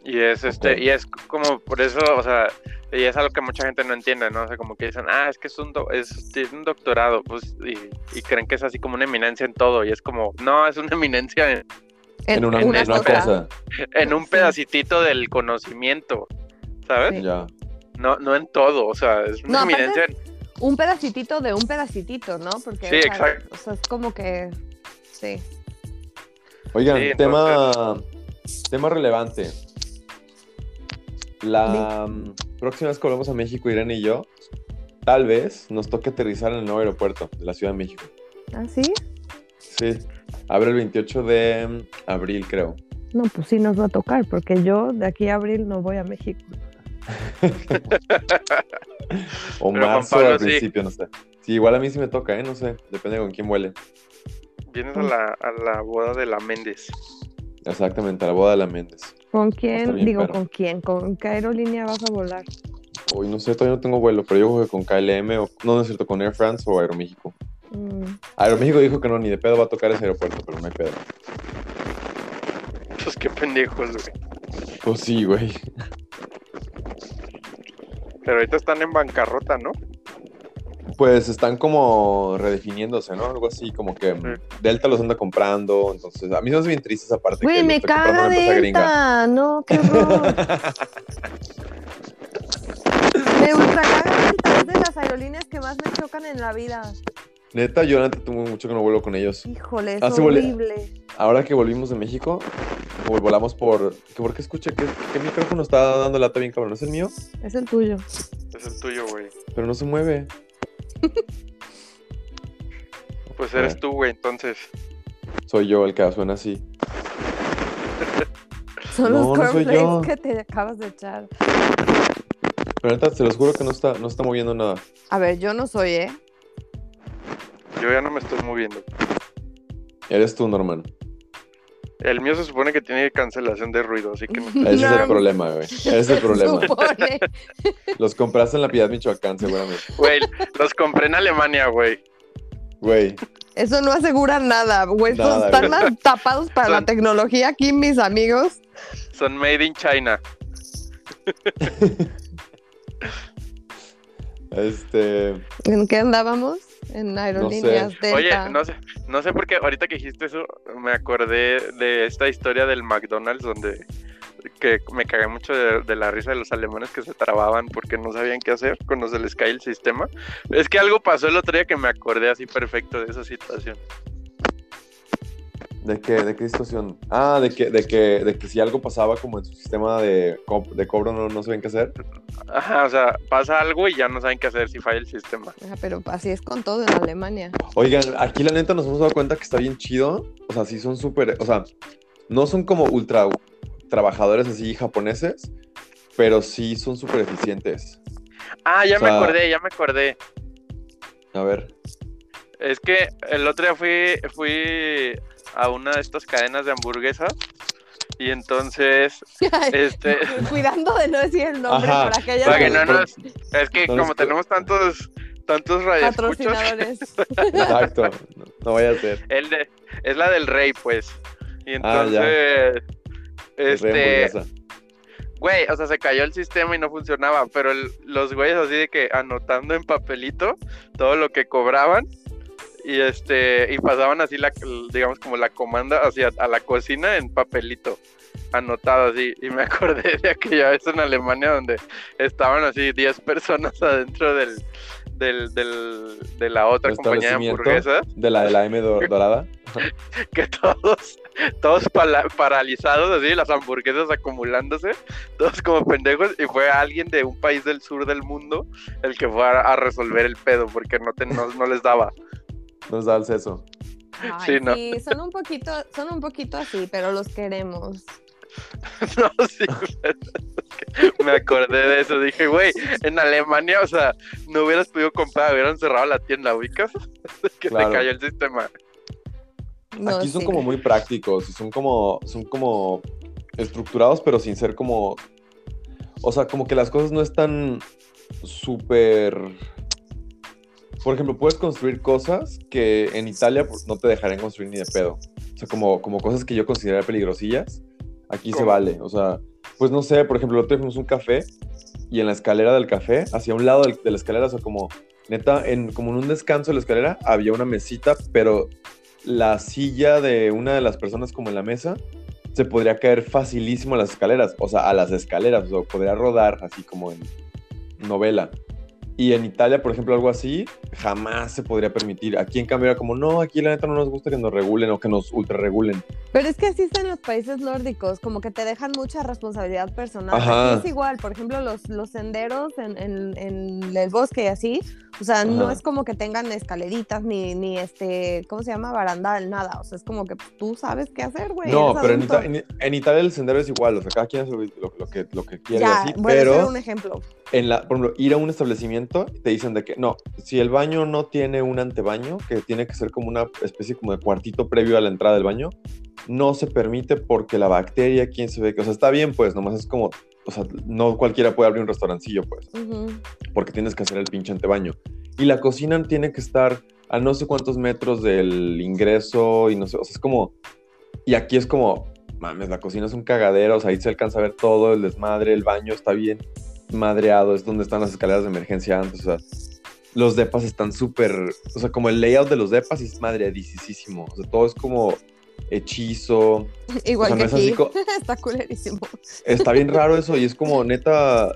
Y es este, y es como por eso, o sea, y es algo que mucha gente no entiende, ¿no? O sea, como que dicen, ah, es que es un, do- es, tiene un doctorado, pues, y, y creen que es así como una eminencia en todo, y es como, no, es una eminencia en, en una, una en una cosa. cosa. en un Sí. pedacitito del conocimiento, ¿sabes? Sí. Ya. No, no en todo, o sea, es una No, eminencia en- Un pedacitito de un pedacitito, ¿no? Porque Sí, o sea, exacto. o sea, es como que sí. Oigan, Sí, tema, tema relevante. La mm, próxima vez que volvamos a México, Irene y yo, tal vez nos toque aterrizar en el nuevo aeropuerto de la Ciudad de México. ¿Ah, sí? Sí, abre el 28 de abril, creo. No, pues sí nos va a tocar, porque yo de aquí a abril no voy a México. O Pero Juan marzo Pablo al sí. principio, no sé. Sí, igual a mí sí me toca, ¿eh? No sé, depende con quién vuele. vienes a la, a la boda de la Méndez. Exactamente, a la boda de la Méndez. ¿Con quién? Digo, perro. ¿con quién? ¿Con qué aerolínea vas a volar? Uy, no sé, todavía no tengo vuelo, pero yo jugué con KLM, o, no, no es cierto, con Air France o Aeroméxico. Mm, Aeroméxico dijo que no, ni de pedo va a tocar ese aeropuerto, pero no hay pedo. Pues qué pendejos, güey. Pues sí, güey. Pero ahorita están en bancarrota, ¿no? Pues están como redefiniéndose, ¿no? Algo así, como que Delta los anda comprando, entonces a mí me hace bien triste esa parte. Güey, me caga empresa gringa. Delta. No, qué horror. me caga Delta. Es de las aerolíneas que más me chocan en la vida. Neta, yo antes tengo mucho que no vuelo con ellos. Híjole, es Ah, horrible. Ahora que volvimos de México, vol- volamos por... ¿qué- ¿Por qué escuché? ¿Qué, qué micrófono está dando lata bien cabrón? ¿Es el mío? Es el tuyo. Es el tuyo, güey. Pero no se mueve. (laughs) Pues eres ver. tú, güey, entonces. Soy yo el que suena así. (laughs) Son No, los no soy yo. cornflakes que te acabas de echar. Pero neta, se los juro que no está, no está moviendo nada. A ver, yo no soy, ¿eh? Yo ya no me estoy moviendo. Eres tú, Norman. El mío se supone que tiene cancelación de ruido, así que no. Ese es el problema, güey. Ese es el (laughs) problema. Supone. Los compraste en la Piedad, Michoacán, seguramente. Güey, los compré en Alemania, güey. Güey, Eso no asegura nada, güey. Estos Nada, están güey. más tapados para la tecnología aquí, mis amigos. Son made in China. (laughs) este... ¿En qué andábamos? En aerolíneas Delta. Oye, no sé, no sé por qué ahorita que dijiste eso, me acordé de esta historia del McDonald's donde que me cagué mucho de, de la risa de los alemanes que se trababan porque no sabían qué hacer cuando se les cae el sistema. Es que algo pasó el otro día que me acordé así perfecto de esa situación. ¿De qué, ¿De qué situación? Ah, de que, de, que, de que si algo pasaba como en su sistema de, co- de cobro no, no sabían qué hacer. Ajá, o sea, pasa algo y ya no saben qué hacer si falla el sistema. Pero así es con todo en Alemania. Oigan, aquí la neta nos hemos dado cuenta que está bien chido. O sea, sí son súper... O sea, no son como ultra trabajadores así japoneses, pero sí son súper eficientes. Ah, ya O me acordé, ya me acordé. A ver. Es que el otro día fui, fui a una de estas cadenas de hamburguesas y entonces, (laughs) este, Cuidando de no decir el nombre Ajá. para que haya para que no nos, es que como tenemos tantos, tantos (laughs) patrocinadores. Exacto. No, no vaya a ser. el de, es la del rey, pues. Y Ah, entonces, rey este, güey, o sea, se cayó el sistema y no funcionaba, pero el- los güeyes así de que anotando en papelito todo lo que cobraban y este y pasaban así la digamos como la comanda hacia a la cocina en papelito anotado así y me (laughs) acordé de aquella vez en Alemania donde estaban así 10 personas adentro del del, del de la otra ¿El compañía de hamburguesas De la de la M do- dorada. (laughs) que todos, todos paralizados, así, las hamburguesas acumulándose, todos como pendejos, y fue alguien de un país del sur del mundo el que fue a, a resolver el pedo, porque no, te- no, no les daba. Nos da el seso. Ay, Sí, no. sí, son un poquito, son un poquito así, pero los queremos. (laughs) No, sí, me acordé de eso. Dije, güey, en Alemania, o sea, no hubieras podido comprar, hubieran cerrado la tienda, ¿ubicas? (laughs) que Claro. te cayó el sistema. No, Aquí son sí. como muy prácticos y son como, son como estructurados, pero sin ser como. O sea, como que las cosas no están súper. Por ejemplo, puedes construir cosas que en Italia pues, no te dejarían construir ni de pedo. O sea, como, como cosas que yo consideraría peligrosillas, aquí se vale. O sea, pues no sé, por ejemplo, nosotros fuimos a un café y en la escalera del café, hacia un lado de la escalera, o sea, como neta, en, como en un descanso de la escalera, había una mesita, pero la silla de una de las personas como en la mesa se podría caer facilísimo a las escaleras, o sea, a las escaleras, o sea, podría rodar así como en novela. Y en Italia, por ejemplo, algo así, jamás se podría permitir. Aquí, en cambio, era como, no, aquí la neta no nos gusta que nos regulen o que nos ultra regulen. Pero es que así está en los países nórdicos, como que te dejan mucha responsabilidad personal. Ajá. Aquí es igual, por ejemplo, los, los senderos en, en- en el bosque y así, o sea, no Ajá. es como que tengan escaleritas ni, ni este, ¿cómo se llama? Barandal, nada. O sea, es como que tú sabes qué hacer, güey. no, pero en. Ita- en- en Italia el sendero es igual, o sea, cada quien hace lo, lo- lo que, lo que quiere Ya, así, bueno, pero un ejemplo. En la, por ejemplo, ir a un establecimiento, te dicen de que no, si el baño no tiene un antebaño, que tiene que ser como una especie como de cuartito previo a la entrada del baño, no se permite porque la bacteria, quién se ve que, o sea, está bien, pues, nomás es como, o sea, no cualquiera puede abrir un restaurancillo, pues, porque tienes que hacer el pinche antebaño. Y la cocina tiene que estar a no sé cuántos metros del ingreso y no sé, o sea, es como, y aquí es como, mames, la cocina es un cagadero, o sea, ahí se alcanza a ver todo, el desmadre, el baño está bien madreado, es donde están las escaleras de emergencia antes, o sea, los depas están súper, o sea, como el layout de los depas es madreadicísimo, o sea, todo es como hechizo, Igual o sea, que no es así aquí. co- (laughs) Está culerísimo. está bien raro eso y es como (laughs) neta,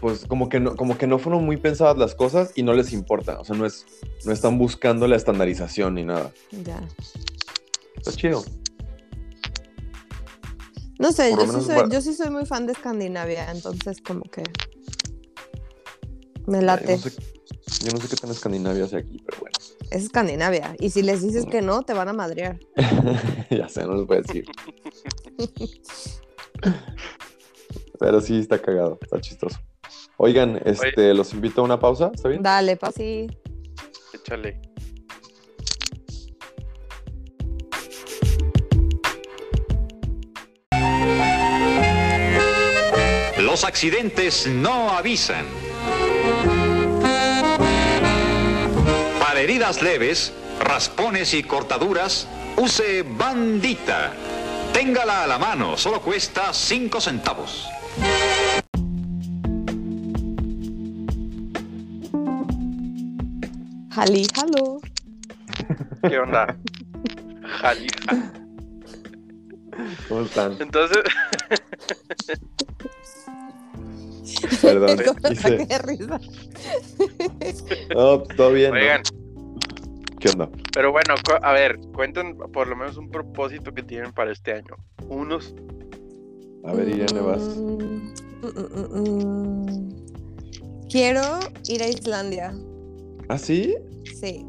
pues como que no, como que no fueron muy pensadas las cosas y no les importa, o sea, no es, no están buscando la estandarización ni nada. Ya. Está chido. No sé, sí, soy, yo sí soy muy fan de Escandinavia, entonces como que me Yo late. no, sé, yo no sé qué tan Escandinavia hacia aquí, pero bueno. Es Escandinavia. Y si les dices que no, te van a madrear. (laughs) ya sé, no les voy a decir. pero sí está cagado, está chistoso. Oigan, este, los invito a una pausa, ¿está bien? Dale, pa' sí. Échale. Los accidentes no avisan. Para heridas leves, raspones y cortaduras, use bandita. Téngala a la mano, solo cuesta 5 centavos. Jali, jalo. ¿Qué onda? (laughs) Jalija. ¿Cómo están? Entonces, Perdón, (laughs) hice- risa. No, todo bien. ¿no? ¿Qué onda? pero bueno, a ver, cuenten por lo menos un propósito que tienen para este año. Unos, A ver, Irene, vas. Mm, mm, mm, mm. Quiero ir a Islandia. ¿Ah, sí? Sí.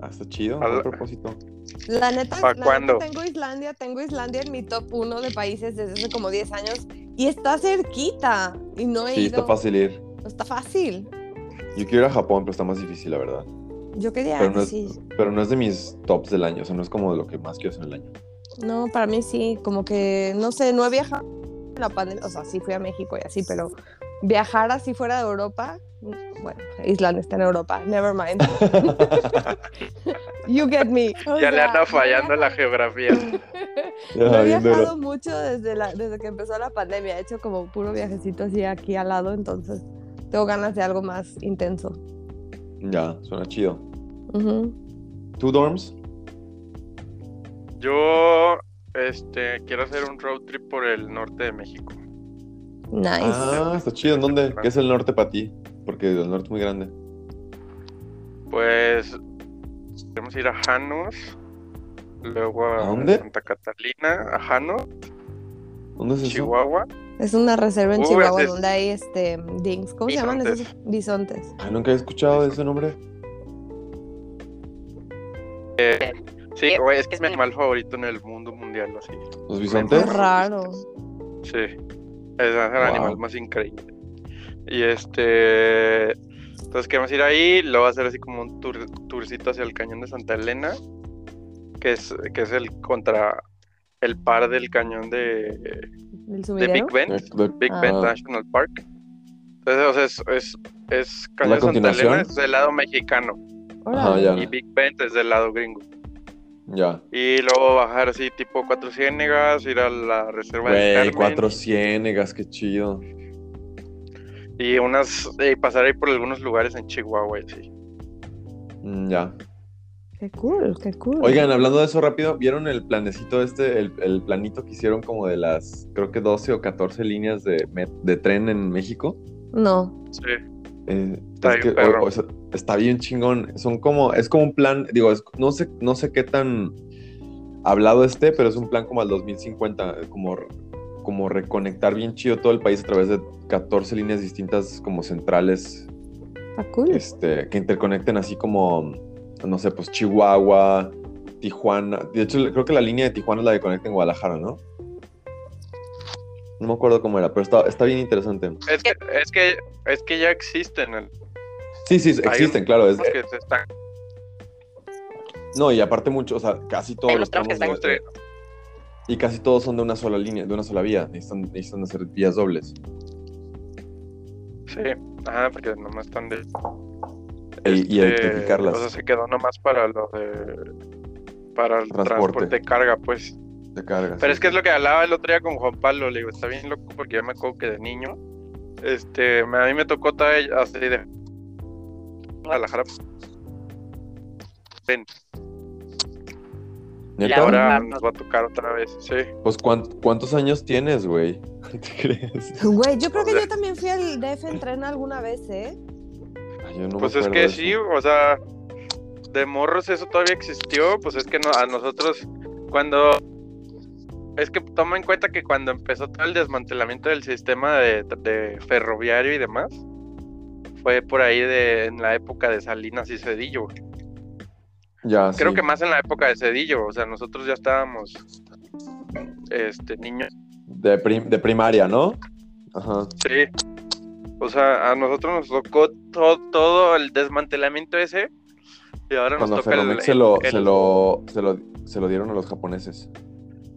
Ah, está chido. A ¿Qué ver. propósito? La neta, ¿Pa' la neta cuándo? tengo Islandia, tengo Islandia en mi top 1 de países desde hace como 10 años y está cerquita y no he Sí, ido. está fácil ir. Está fácil. Yo quiero ir a Japón, pero está más difícil, la verdad. Yo quería, Pero no, es, sí. pero no es de mis tops del año, o sea, no es como de lo que más quiero hacer en el año. No, para mí sí, como que, no sé, no he viajado en la pandemia, o sea, sí fui a México y así, pero viajar así fuera de Europa, bueno, Islandia está en Europa, never mind. (laughs) You get me. O ya le anda fallando la geografía. (laughs) Ya, No he viajado mucho desde, la, desde que empezó la pandemia. He hecho como puro viajecito así aquí al lado, entonces tengo ganas de algo más intenso. Ya, suena chido. Ujú. ¿Two dorms? Yo, este, quiero hacer un road trip por el norte de México. Nice. Ah, está chido. ¿En dónde? ¿Qué es el norte para ti? Porque el norte es muy grande. Pues, queremos ir a Janos, luego a, ¿A dónde? Santa Catalina, a Janos, ¿Dónde es eso? Es una reserva en Chihuahua donde hay este dings. ¿Cómo se llaman esos bisontes? Ah, nunca he escuchado de ese nombre. Eh, sí, güey, es que es mi animal favorito en el mundo mundial, así. ¿Los Qué bisontes? raro. Sí, es el Wow. animal más increíble. Y este. Entonces queremos ir ahí, luego hacer así como un tour, tourcito hacia el cañón de Santa Elena, que es, que es el contra el par del cañón de, ¿Del de? Big Bend, De- Big Ah. Bend National Park. Entonces, o sea, es, es, es cañón de Santa? Elena, es del lado mexicano. Ajá, ya. y Big Bend es del lado gringo. Ya. Y luego bajar así tipo Cuatro Ciénegas, ir a la reserva del Güey, Carmen. cuatro ciénegas, qué chido. Y unas, y pasar ahí por algunos lugares en Chihuahua, y así. Mm, ya. Qué cool, qué cool. Oigan, hablando de eso rápido, ¿vieron el planecito este, el, el planito que hicieron como de las, creo que 12 o 14 líneas de, de tren en México? No. Sí. Eh, Está es bien que, perro. o- o sea, está bien chingón. Son como, es como un plan, digo, es- no sé, no sé qué tan hablado esté, pero es un plan como al 2050, como, como reconectar bien chido todo el país a través de 14 líneas distintas como centrales, Está cool. este, que interconecten así como, no sé, pues Chihuahua, Tijuana. De hecho, creo que la línea de Tijuana es la que conecta en Guadalajara, ¿no? No me acuerdo cómo era, pero está, está bien interesante. Es que, es que, es que ya existen. el- Sí, sí, existen, claro. Es, que se están No, y aparte mucho, o sea, casi todos los tramos están de- y casi todos son de una sola línea, de una sola vía. Necesitan, necesitan hacer vías dobles. Sí, ajá, porque nomás están de. Y- y este, electrificarlas. O sea, se quedó nomás para lo de. Para el Transporte. transporte, de carga, pues. De carga. Pero sí. es que es lo que hablaba el otro día con Juan Pablo. Le digo, está bien loco porque yo me acuerdo que de niño. Este, a mí me tocó todavía así de. Guadalajara. Ven, y ahora nos va a tocar otra vez, sí. Pues ¿cuán- ¿cuántos años tienes, güey? (laughs) ¿Te crees? Güey, yo creo que O sea- yo también fui al DF en tren alguna vez, ¿eh? Ay, yo no me Pues es que sí, o sea, de morros eso todavía existió, pues es que no, a nosotros cuando es que toma en cuenta que cuando empezó todo el desmantelamiento del sistema de, de ferroviario y demás, fue por ahí de en la época de Salinas y Cedillo. Ya, Creo sí. que más en la época de Cedillo, o sea, nosotros ya estábamos este niños, De, prim- de primaria, ¿no? Ajá. sí. O sea, a nosotros nos tocó todo, todo el desmantelamiento ese y ahora Cuando nos toca el, se, lo, el- se, lo, se, lo, se lo dieron a los japoneses.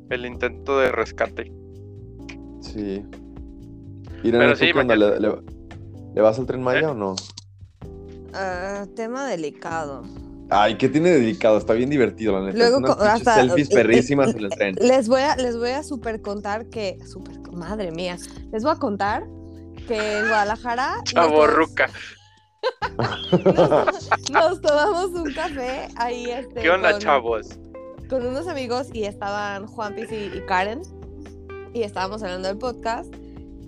el intento de rescate. Sí. Irene, Pero ¿tú sí, me- ¿Le, le- le vas al tren Maya ¿Eh? o no? Ah, tema delicado. Ay, ¿qué tiene dedicado? Está bien divertido, la neta. Luego unas hasta- selfies eh, perrísimas eh, en el tren. Les voy a, les voy a super contar que. Super, madre mía. Les voy a contar que en Guadalajara. nos Chavo tomamos- Ruca. Nos tomamos un café ahí. Este, ¿Qué onda, con- chavos? con unos amigos y estaban Juan Piz y, y Karen y estábamos hablando del podcast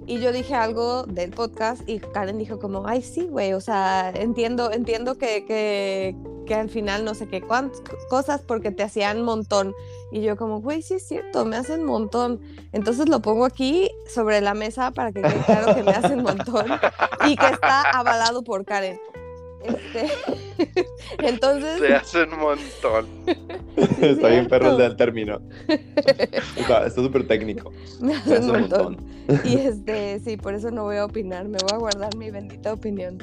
y yo dije algo del podcast y Karen dijo como, ay sí, güey, o sea, entiendo, entiendo que, que, que al final no sé qué cuántas cosas porque te hacían montón y yo como, güey, sí es cierto, me hacen montón. Entonces lo pongo aquí sobre la mesa para que quede claro que me hacen montón y que está avalado por Karen. Este, (laughs) entonces... Se hace un montón. Está bien perro el cierto. del término. (laughs) Está súper técnico. Me hacen hace un montón. Y este, sí, por eso no voy a opinar, me voy a guardar mi bendita opinión.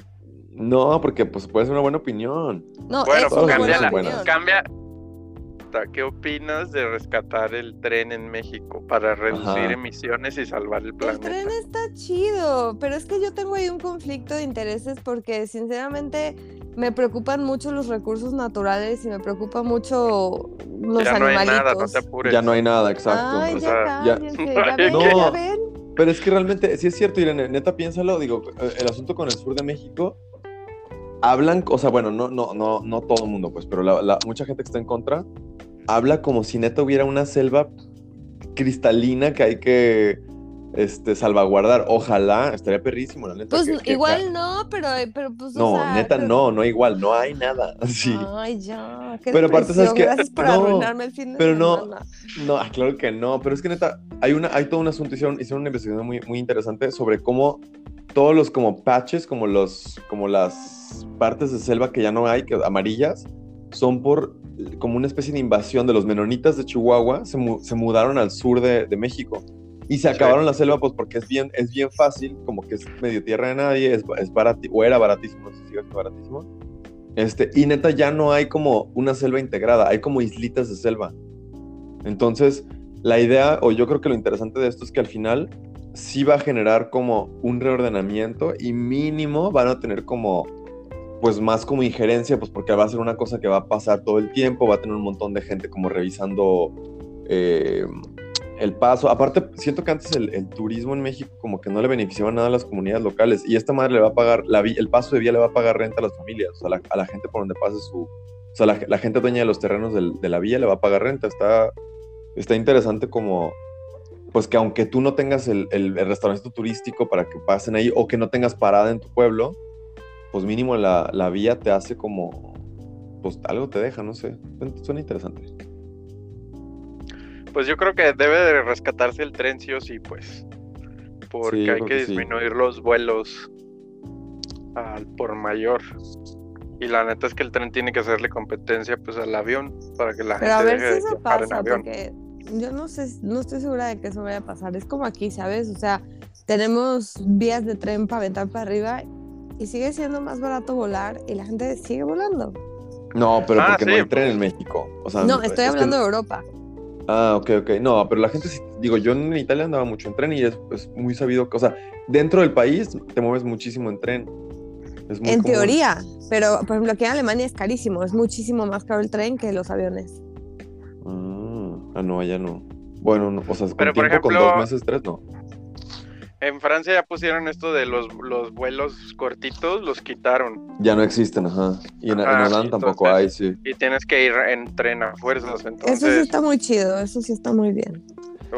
No, porque pues puede ser una buena opinión. No, Bueno, es todas una las buena cámbiala. Cambia. ¿Qué opinas de rescatar el tren en México para reducir Ajá. emisiones y salvar el El planeta? tren está chido, pero es que yo tengo ahí un conflicto de intereses porque sinceramente me preocupan mucho los recursos naturales y me preocupa mucho los ya no hay nada, no te apures. Ya no hay nada, exacto. Ay, o ya sea, ya- cállense, (laughs) no. ya ven. Pero es que realmente, sí es cierto, Irene, neta, piénsalo, digo, eh, el asunto con el sur de México, hablan, o sea, bueno, no, no, no, no todo el mundo, pues, pero la, la- mucha gente que está en contra, habla como si neta hubiera una selva cristalina que hay que este, salvaguardar. Ojalá, estaría perrísimo, la neta. Pues que- que- igual no, pero, pero pues o No, sea, neta, pero- no, no igual, no hay nada. (laughs) Sí. Ay, ya. Qué Pero aparte, ¿sabes depresión, qué? Gracias por No, arruinarme el fin de pero no, semana. No, ah, claro que no, pero es que neta, hay, una, hay todo un asunto, hicieron, hicieron una investigación muy, muy interesante sobre cómo todos los como patches, como, los, como las partes de selva que ya no hay, que, amarillas, son por como una especie de invasión de los menonitas de Chihuahua, se, se mudaron al sur de, de México. Y se acabaron la selva, pues porque es bien, es bien fácil, como que es medio tierra de nadie, es, es o era baratísimo, no sé si sigue baratísimo. Este, y neta, ya no hay como una selva integrada, hay como islitas de selva. Entonces, la idea, o yo creo que lo interesante de esto es que al final sí va a generar como un reordenamiento y mínimo van a tener como pues más como injerencia, pues porque va a ser una cosa que va a pasar todo el tiempo, va a tener un montón de gente como revisando eh, el paso. Aparte, siento que antes el, turismo en México como que no le beneficiaba nada a las comunidades locales y esta madre le va a pagar, la, el paso de vía le va a pagar renta a las familias, o sea, a la gente por donde pase su... O sea, la, gente dueña de los terrenos de la vía le va a pagar renta. Está, está interesante como pues que aunque tú no tengas el, el, restaurante turístico para que pasen ahí o que no tengas parada en tu pueblo, pues mínimo la, la vía te hace como, pues algo te deja, no sé, suena interesante. Pues yo creo que debe de rescatarse el tren sí o sí, pues, porque hay que, disminuir los vuelos al por mayor. Y la neta es que el tren tiene que hacerle competencia pues al avión para que la Pero gente a ver si eso pasa, porque yo no sé, no estoy segura de que eso vaya a pasar. Es como aquí, ¿sabes? O sea, tenemos vías de tren para aventar para arriba y sigue siendo más barato volar y la gente sigue volando. No, pero ah, porque no hay tren en México. no, estoy hablando de Europa. Ah, ok, ok. No, pero la gente, digo, yo en Italia andaba mucho en tren y es, muy sabido que, o sea, dentro del país te mueves muchísimo en tren. en teoría, pero por ejemplo aquí en Alemania es carísimo, es muchísimo más caro el tren que los aviones. Ah, no, allá no. Bueno, no, o sea, con tiempo, con dos meses, tres, no. En Francia ya pusieron esto de los, los vuelos cortitos, los quitaron. Ya no existen, ajá. Y en, Holanda tampoco hay, sí. Y tienes que ir en tren a fuerzas, entonces... Eso sí está muy chido, eso sí está muy bien.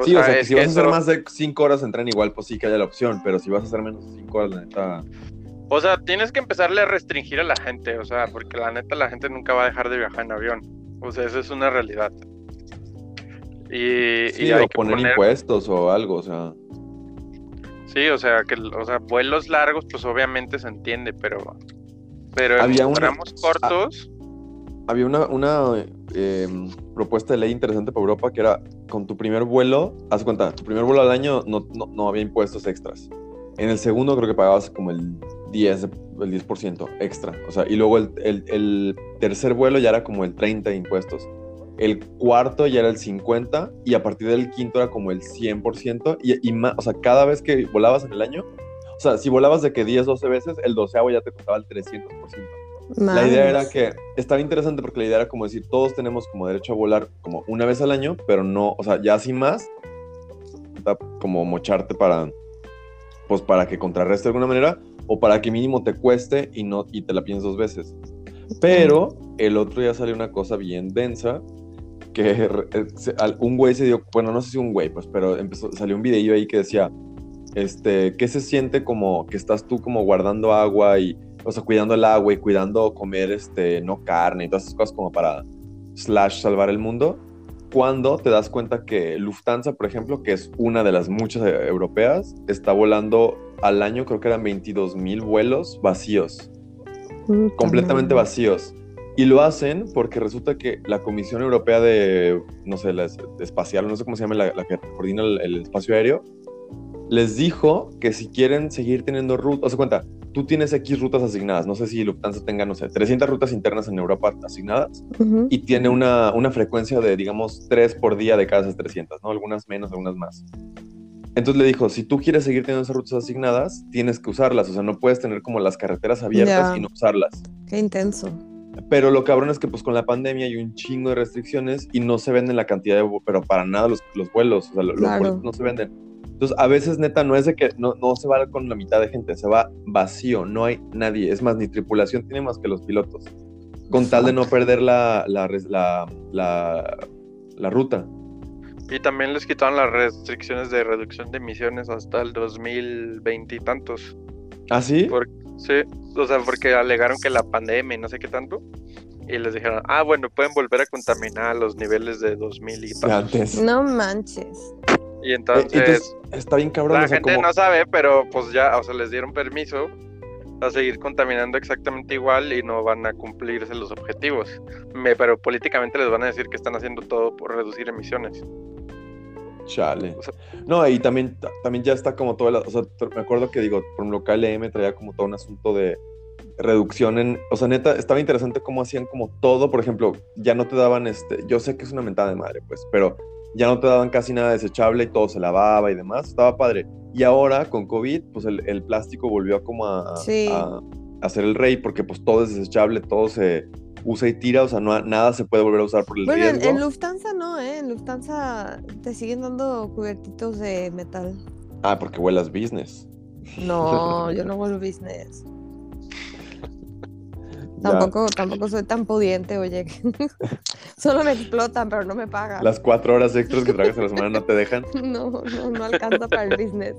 sí, o sea, que si vas a hacer más de cinco horas en tren, igual pues sí que haya la opción, pero si vas a hacer menos de cinco horas, la neta... O sea, tienes que empezarle a restringir a la gente, o sea, porque la neta la gente nunca va a dejar de viajar en avión. O sea, eso es una realidad. Y, sí, hay o que poner, impuestos o algo, o sea. Sí, o sea, que o sea, vuelos largos, pues obviamente se entiende, pero, pero había tramos cortos. había una, una em, propuesta de ley interesante para Europa que era con tu primer vuelo, haz cuenta, tu primer vuelo al año no, no, había impuestos extras. En el segundo creo que pagabas como el 10, el 10% extra. O sea, y luego el, el, el tercer vuelo ya era como el 30 de impuestos el cuarto ya era el 50 y a partir del quinto era como el 100% y, y más, o sea, cada vez que volabas en el año, o sea, si volabas de que 10, 12 veces, el doceavo ya te costaba el 300%. La idea era que estaba interesante porque la idea era como decir, todos tenemos como derecho a volar como una vez al año, pero no, o sea, ya sin más, como mocharte para, pues para que contrarreste de alguna manera o para que mínimo te cueste y no y te la pienses dos veces. Pero el otro día salió una cosa bien densa que eh, un güey se dio, bueno, no sé si un güey, pues, pero empezó, salió un video ahí que decía, este, ¿qué se siente como que estás tú como guardando agua y, o sea, cuidando el agua y cuidando comer, este, no carne y todas esas cosas como para, slash, salvar el mundo? Cuando te das cuenta que Lufthansa, por ejemplo, que es una de las muchas eh, europeas, está volando al año, creo que eran 22 mil vuelos vacíos, completamente vacíos. Y lo hacen porque resulta que la Comisión Europea de, no sé, la, espacial, no sé cómo se llama, la, que coordina el, espacio aéreo, les dijo que si quieren seguir teniendo rutas, o sea, cuenta, tú tienes X rutas asignadas, no sé si Lufthansa tenga, no sé, 300 rutas internas en Europa asignadas y tiene una, una, frecuencia de, digamos, 3 por día de cada esas 300, ¿no? Algunas menos, algunas más. Entonces le dijo, si tú quieres seguir teniendo esas rutas asignadas, tienes que usarlas, o sea, no puedes tener como las carreteras abiertas y no usarlas. Qué intenso. Pero lo cabrón es que pues con la pandemia hay un chingo de restricciones y no se venden la cantidad de, pero para nada los, los vuelos, o sea, los vuelos no se venden. Entonces, a veces neta no es de que no, no se va con la mitad de gente, se va vacío, no hay nadie, es más, ni tripulación tiene más que los pilotos, con tal de no perder la, la, la, la, ruta. Y también les quitaron las restricciones de reducción de emisiones hasta el 2020 y tantos. ¿Ah, sí? Sí, o sea, porque alegaron que la pandemia y no sé qué tanto. Y les dijeron, ah, bueno, pueden volver a contaminar los niveles de 2000 y Antes. No manches. Y entonces, está bien cabrón. La gente no sabe, pero pues ya, o sea, les dieron permiso a seguir contaminando exactamente igual y no van a cumplirse los objetivos. Me, pero políticamente les van a decir que están haciendo todo por reducir emisiones. Chale. No, y también, también ya está como todo, o sea, me acuerdo que digo, por ejemplo, KLM traía como todo un asunto de reducción en, o sea, neta, estaba interesante cómo hacían como todo, por ejemplo, ya no te daban, este, yo sé que es una mentada de madre, pues, pero ya no te daban casi nada desechable y todo se lavaba y demás, estaba padre. Y ahora con COVID, pues el, plástico volvió como a, a, ser el rey porque pues todo es desechable, todo se usa y tira, o sea, no, nada se puede volver a usar por el bueno, riesgo. en Lufthansa no, ¿eh? En Lufthansa te siguen dando cubiertitos de metal. Ah, porque vuelas business. No, (laughs) yo no vuelo business. Tampoco, tampoco soy tan pudiente, oye. (laughs) Solo me explotan, pero no me pagan. Las cuatro horas extras que trabajas a la semana no te dejan. (laughs) no, no, no alcanza para el business.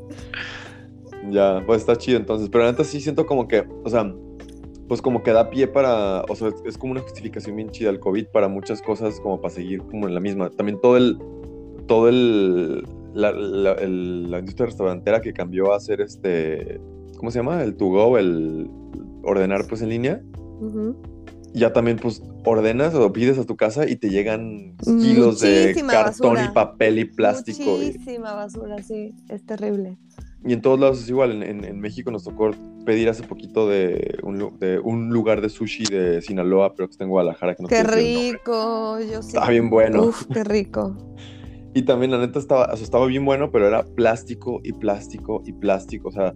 Ya, pues está chido entonces. Pero antes sí siento como que, o sea, pues como que da pie para, o sea, es como una justificación bien chida el COVID para muchas cosas, como para seguir como en la misma. También todo el, todo el, la, la industria restaurantera que cambió a hacer este, ¿cómo se llama? El to go, el ordenar pues en línea ya también pues ordenas o pides a tu casa y te llegan kilos de cartón y papel y plástico. Muchísima basura, sí, es terrible. Y en todos lados es igual. En, México nos tocó pedir hace poquito de un, de un, lugar de sushi de Sinaloa, pero que está en Guadalajara. Que qué rico, yo sí. Estaba bien bueno. Uf, qué rico. (laughs) y también la neta estaba, estaba bien bueno, pero era plástico y plástico y plástico. O sea,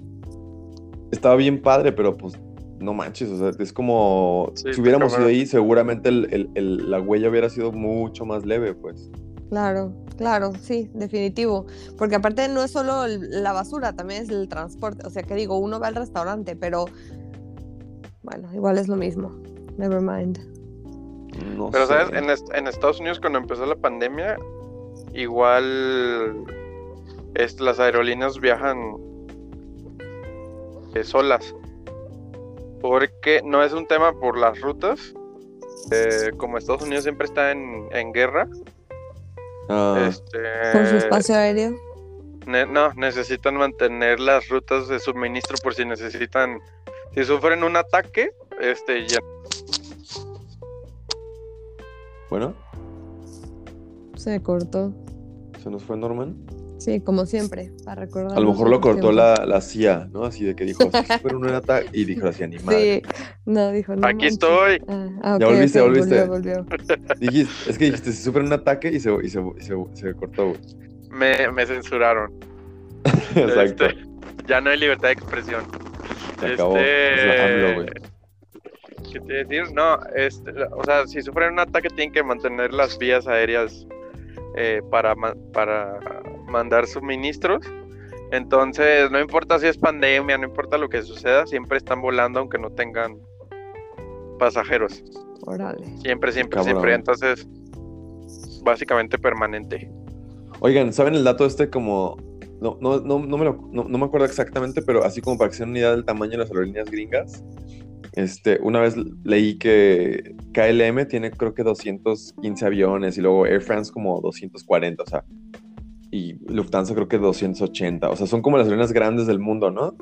estaba bien padre, pero pues no manches, o sea, es como si hubiéramos ido ahí, seguramente la huella hubiera sido mucho más leve, pues. Claro, claro, sí, definitivo. Porque aparte no es solo la basura, también es el transporte. O sea, que digo, uno va al restaurante, pero bueno, igual es lo mismo. Never mind. pero, ¿sabes? En, Estados Unidos, cuando empezó la pandemia, igual las aerolíneas viajan eh, solas porque no es un tema por las rutas. Eh, como Estados Unidos siempre está en, guerra. Ah. Este, por su espacio aéreo. no, necesitan mantener las rutas de suministro por si necesitan. Si sufren un ataque, este ya. Bueno. Se cortó. ¿Se nos fue Norman? Sí, como siempre, para recordar. A lo mejor lo cortó la, la, CIA, ¿no? Así de que dijo, pero no era y dijo así, animal. Sí, no, dijo, no. Aquí estoy. Ah, ah, ya volviste, ya volviste. Volvió, (laughs) Dijiste, es que dijiste, si sufren un ataque y se, y se, se, se cortó, güey. Me, me censuraron. (laughs) Exacto. Este, ya no hay libertad de expresión. Se acabó. Este... güey. ¿Qué te decir? No, este, o sea, si sufren un ataque tienen que mantener las vías aéreas eh, para, para mandar suministros. Entonces, no importa si es pandemia, no importa lo que suceda, siempre están volando aunque no tengan pasajeros. Siempre, siempre, siempre. Entonces, básicamente permanente. Oigan, ¿saben el dato este como... No, no, no, no me, lo, no, me acuerdo exactamente, pero así como para que se una idea del tamaño de las aerolíneas gringas, este, una vez leí que KLM tiene creo que 215 aviones y luego Air France como 240, o sea, y Lufthansa creo que 280. O sea, son como las aerolíneas grandes del mundo, ¿no?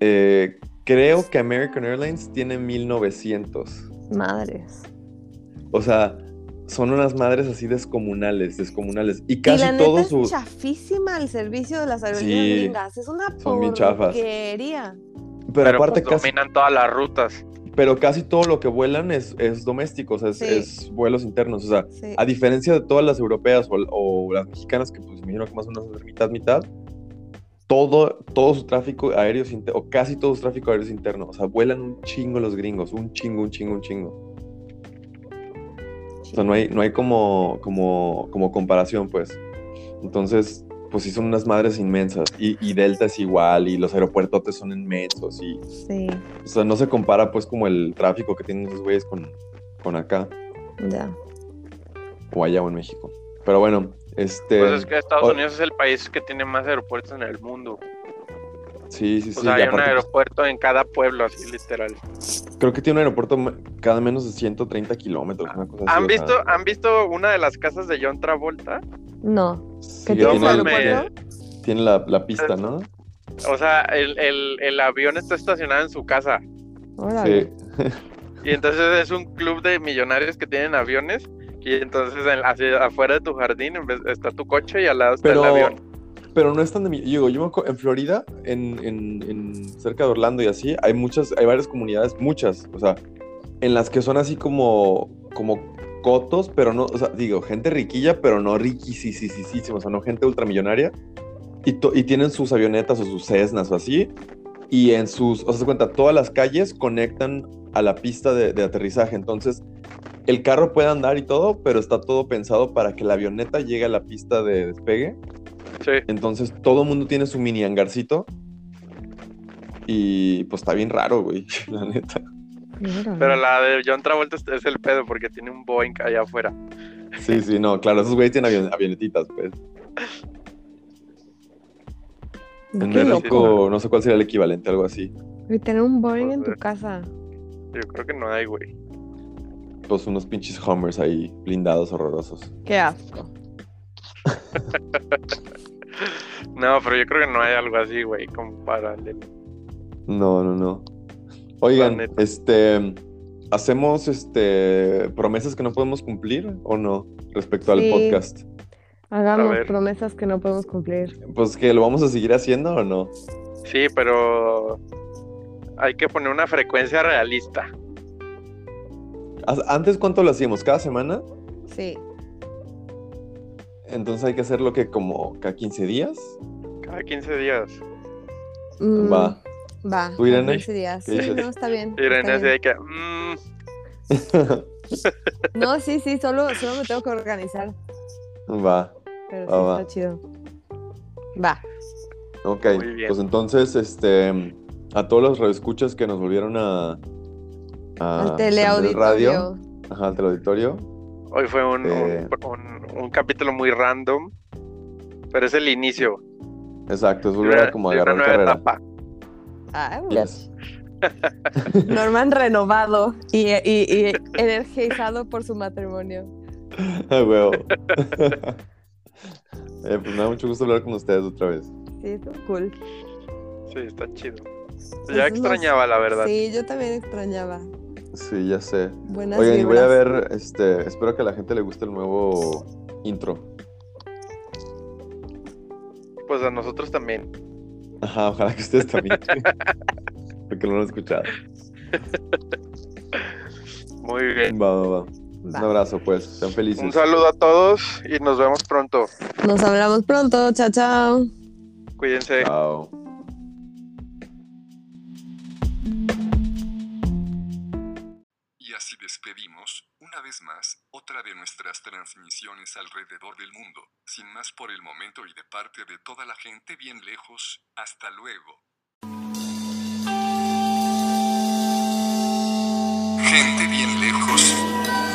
Eh, creo que American Airlines tiene 1900. Madres. O sea, son unas madres así descomunales, descomunales. Y casi y la todo neta Es chafísima el servicio de las aerolíneas gringas. Es una porquería. Pero, aparte pues, dominan todas las rutas pero casi todo lo que vuelan es, doméstico, o sea, es, vuelos internos. O sea, a diferencia de todas las europeas o, las mexicanas, que pues imagino que más o menos es mitad, mitad, todo, todo su tráfico aéreo es o casi todo su tráfico aéreo es interno. O sea, vuelan un chingo los gringos, un chingo, un chingo, un chingo. O sea, no hay, no hay como, como, como comparación, pues. Entonces, pues sí son unas madres inmensas. Y, Delta es igual, y los aeropuertos son inmensos. Y, sí. O sea, no se compara pues como el tráfico que tienen esos güeyes con, con acá. Ya. O allá o en México. Pero bueno, este... Pues es que Estados Unidos es el país que tiene más aeropuertos en el mundo. Sí, sí, sí. O sea, hay un aeropuerto en cada pueblo, así literal. Creo que tiene un aeropuerto cada menos de 130 kilómetros, una cosa ¿Han visto, ¿Han visto una de las casas de John Travolta? No. ¿Qué tiene, tiene la, la, pista, ¿no? O sea, el, el, el avión está estacionado en su casa. Órale. Sí. Y entonces es un club de millonarios que tienen aviones. Y entonces en- hacia- afuera de tu jardín está tu coche y al lado está Pero, el avión. pero no es tan de mi. Digo, yo me acuerdo, en Florida, en, en, en cerca de Orlando y así, hay muchas, hay varias comunidades, muchas, o sea, en las que son así como, como cotos, pero no, o sea, digo, gente riquilla, pero no riquisísima, o sea, no gente ultramillonaria. Y, to- y tienen sus avionetas o sus Cessnas o así. Y en sus, o sea, se cuenta, todas las calles conectan a la pista de, de aterrizaje. Entonces, el carro puede andar y todo, pero está todo pensado para que la avioneta llegue a la pista de despegue. Sí. Entonces todo el mundo tiene su mini hangarcito. Y pues está bien raro, güey, (laughs) la neta. Pero la de John Travolta es- el pedo porque tiene un Boeing allá afuera. Sí, sí, no, claro, esos güeyes tienen avion- avionetitas, pues. En Qué México, loco. no sé cuál sería el equivalente, algo así. Y tener un Boeing en tu casa. Yo creo que no hay, güey. Pues unos pinches Hummers ahí, blindados horrorosos. Qué asco. (laughs) No, pero yo creo que no hay algo así, güey, como paralelo. No, no, no. Oigan, este, ¿hacemos este promesas que no podemos cumplir o no respecto al podcast? Hagamos promesas que no podemos cumplir. Pues que lo vamos a seguir haciendo o no. Sí, pero hay que poner una frecuencia realista. Antes, ¿cuánto lo hacíamos? ¿Cada semana? Sí. Entonces hay que hacerlo que como cada 15 días. Cada 15 días. Mm, Va. Va. ¿Tú, Irene? 15 días. ¿Qué Sí, no, está bien. Irene así de que, mm, (laughs) No, sí, sí, solo, solo me tengo que organizar. Va. Pero sí, Va, va. está chido. Va. Ok. Muy bien. Pues entonces, este, a todos los radioescuchas que nos volvieron a. a Al teleauditorio. Radio, ajá, al teleauditorio. hoy fue un, Eh. un, un- un capítulo muy random, pero es el inicio. Exacto, es volver a como de una agarrar nueva carrera. etapa. Ah, Yes. Norman renovado y, y- y energizado por su matrimonio. Ah, huevo. (laughs) Eh, pues me da mucho gusto hablar con ustedes otra vez. Sí, estuvo cool. Sí, está chido. Pues Ya extrañaba, la verdad. Sí, yo también extrañaba. Sí, ya sé. Buenas Oigan, y voy a ver, este, espero que a la gente le guste el nuevo intro. Pues a nosotros también. Ajá, ojalá que ustedes también. (laughs) Porque no lo han escuchado. Muy bien. Va, va, va. Un abrazo, pues. Sean felices. Un saludo a todos y nos vemos pronto. Nos hablamos pronto. Chao, chao. Cuídense. Chao. Y así despedimos, una vez más, otra de nuestras transmisiones alrededor del mundo. Sin más por el momento y de parte de toda la gente bien lejos, hasta luego. Gente bien lejos.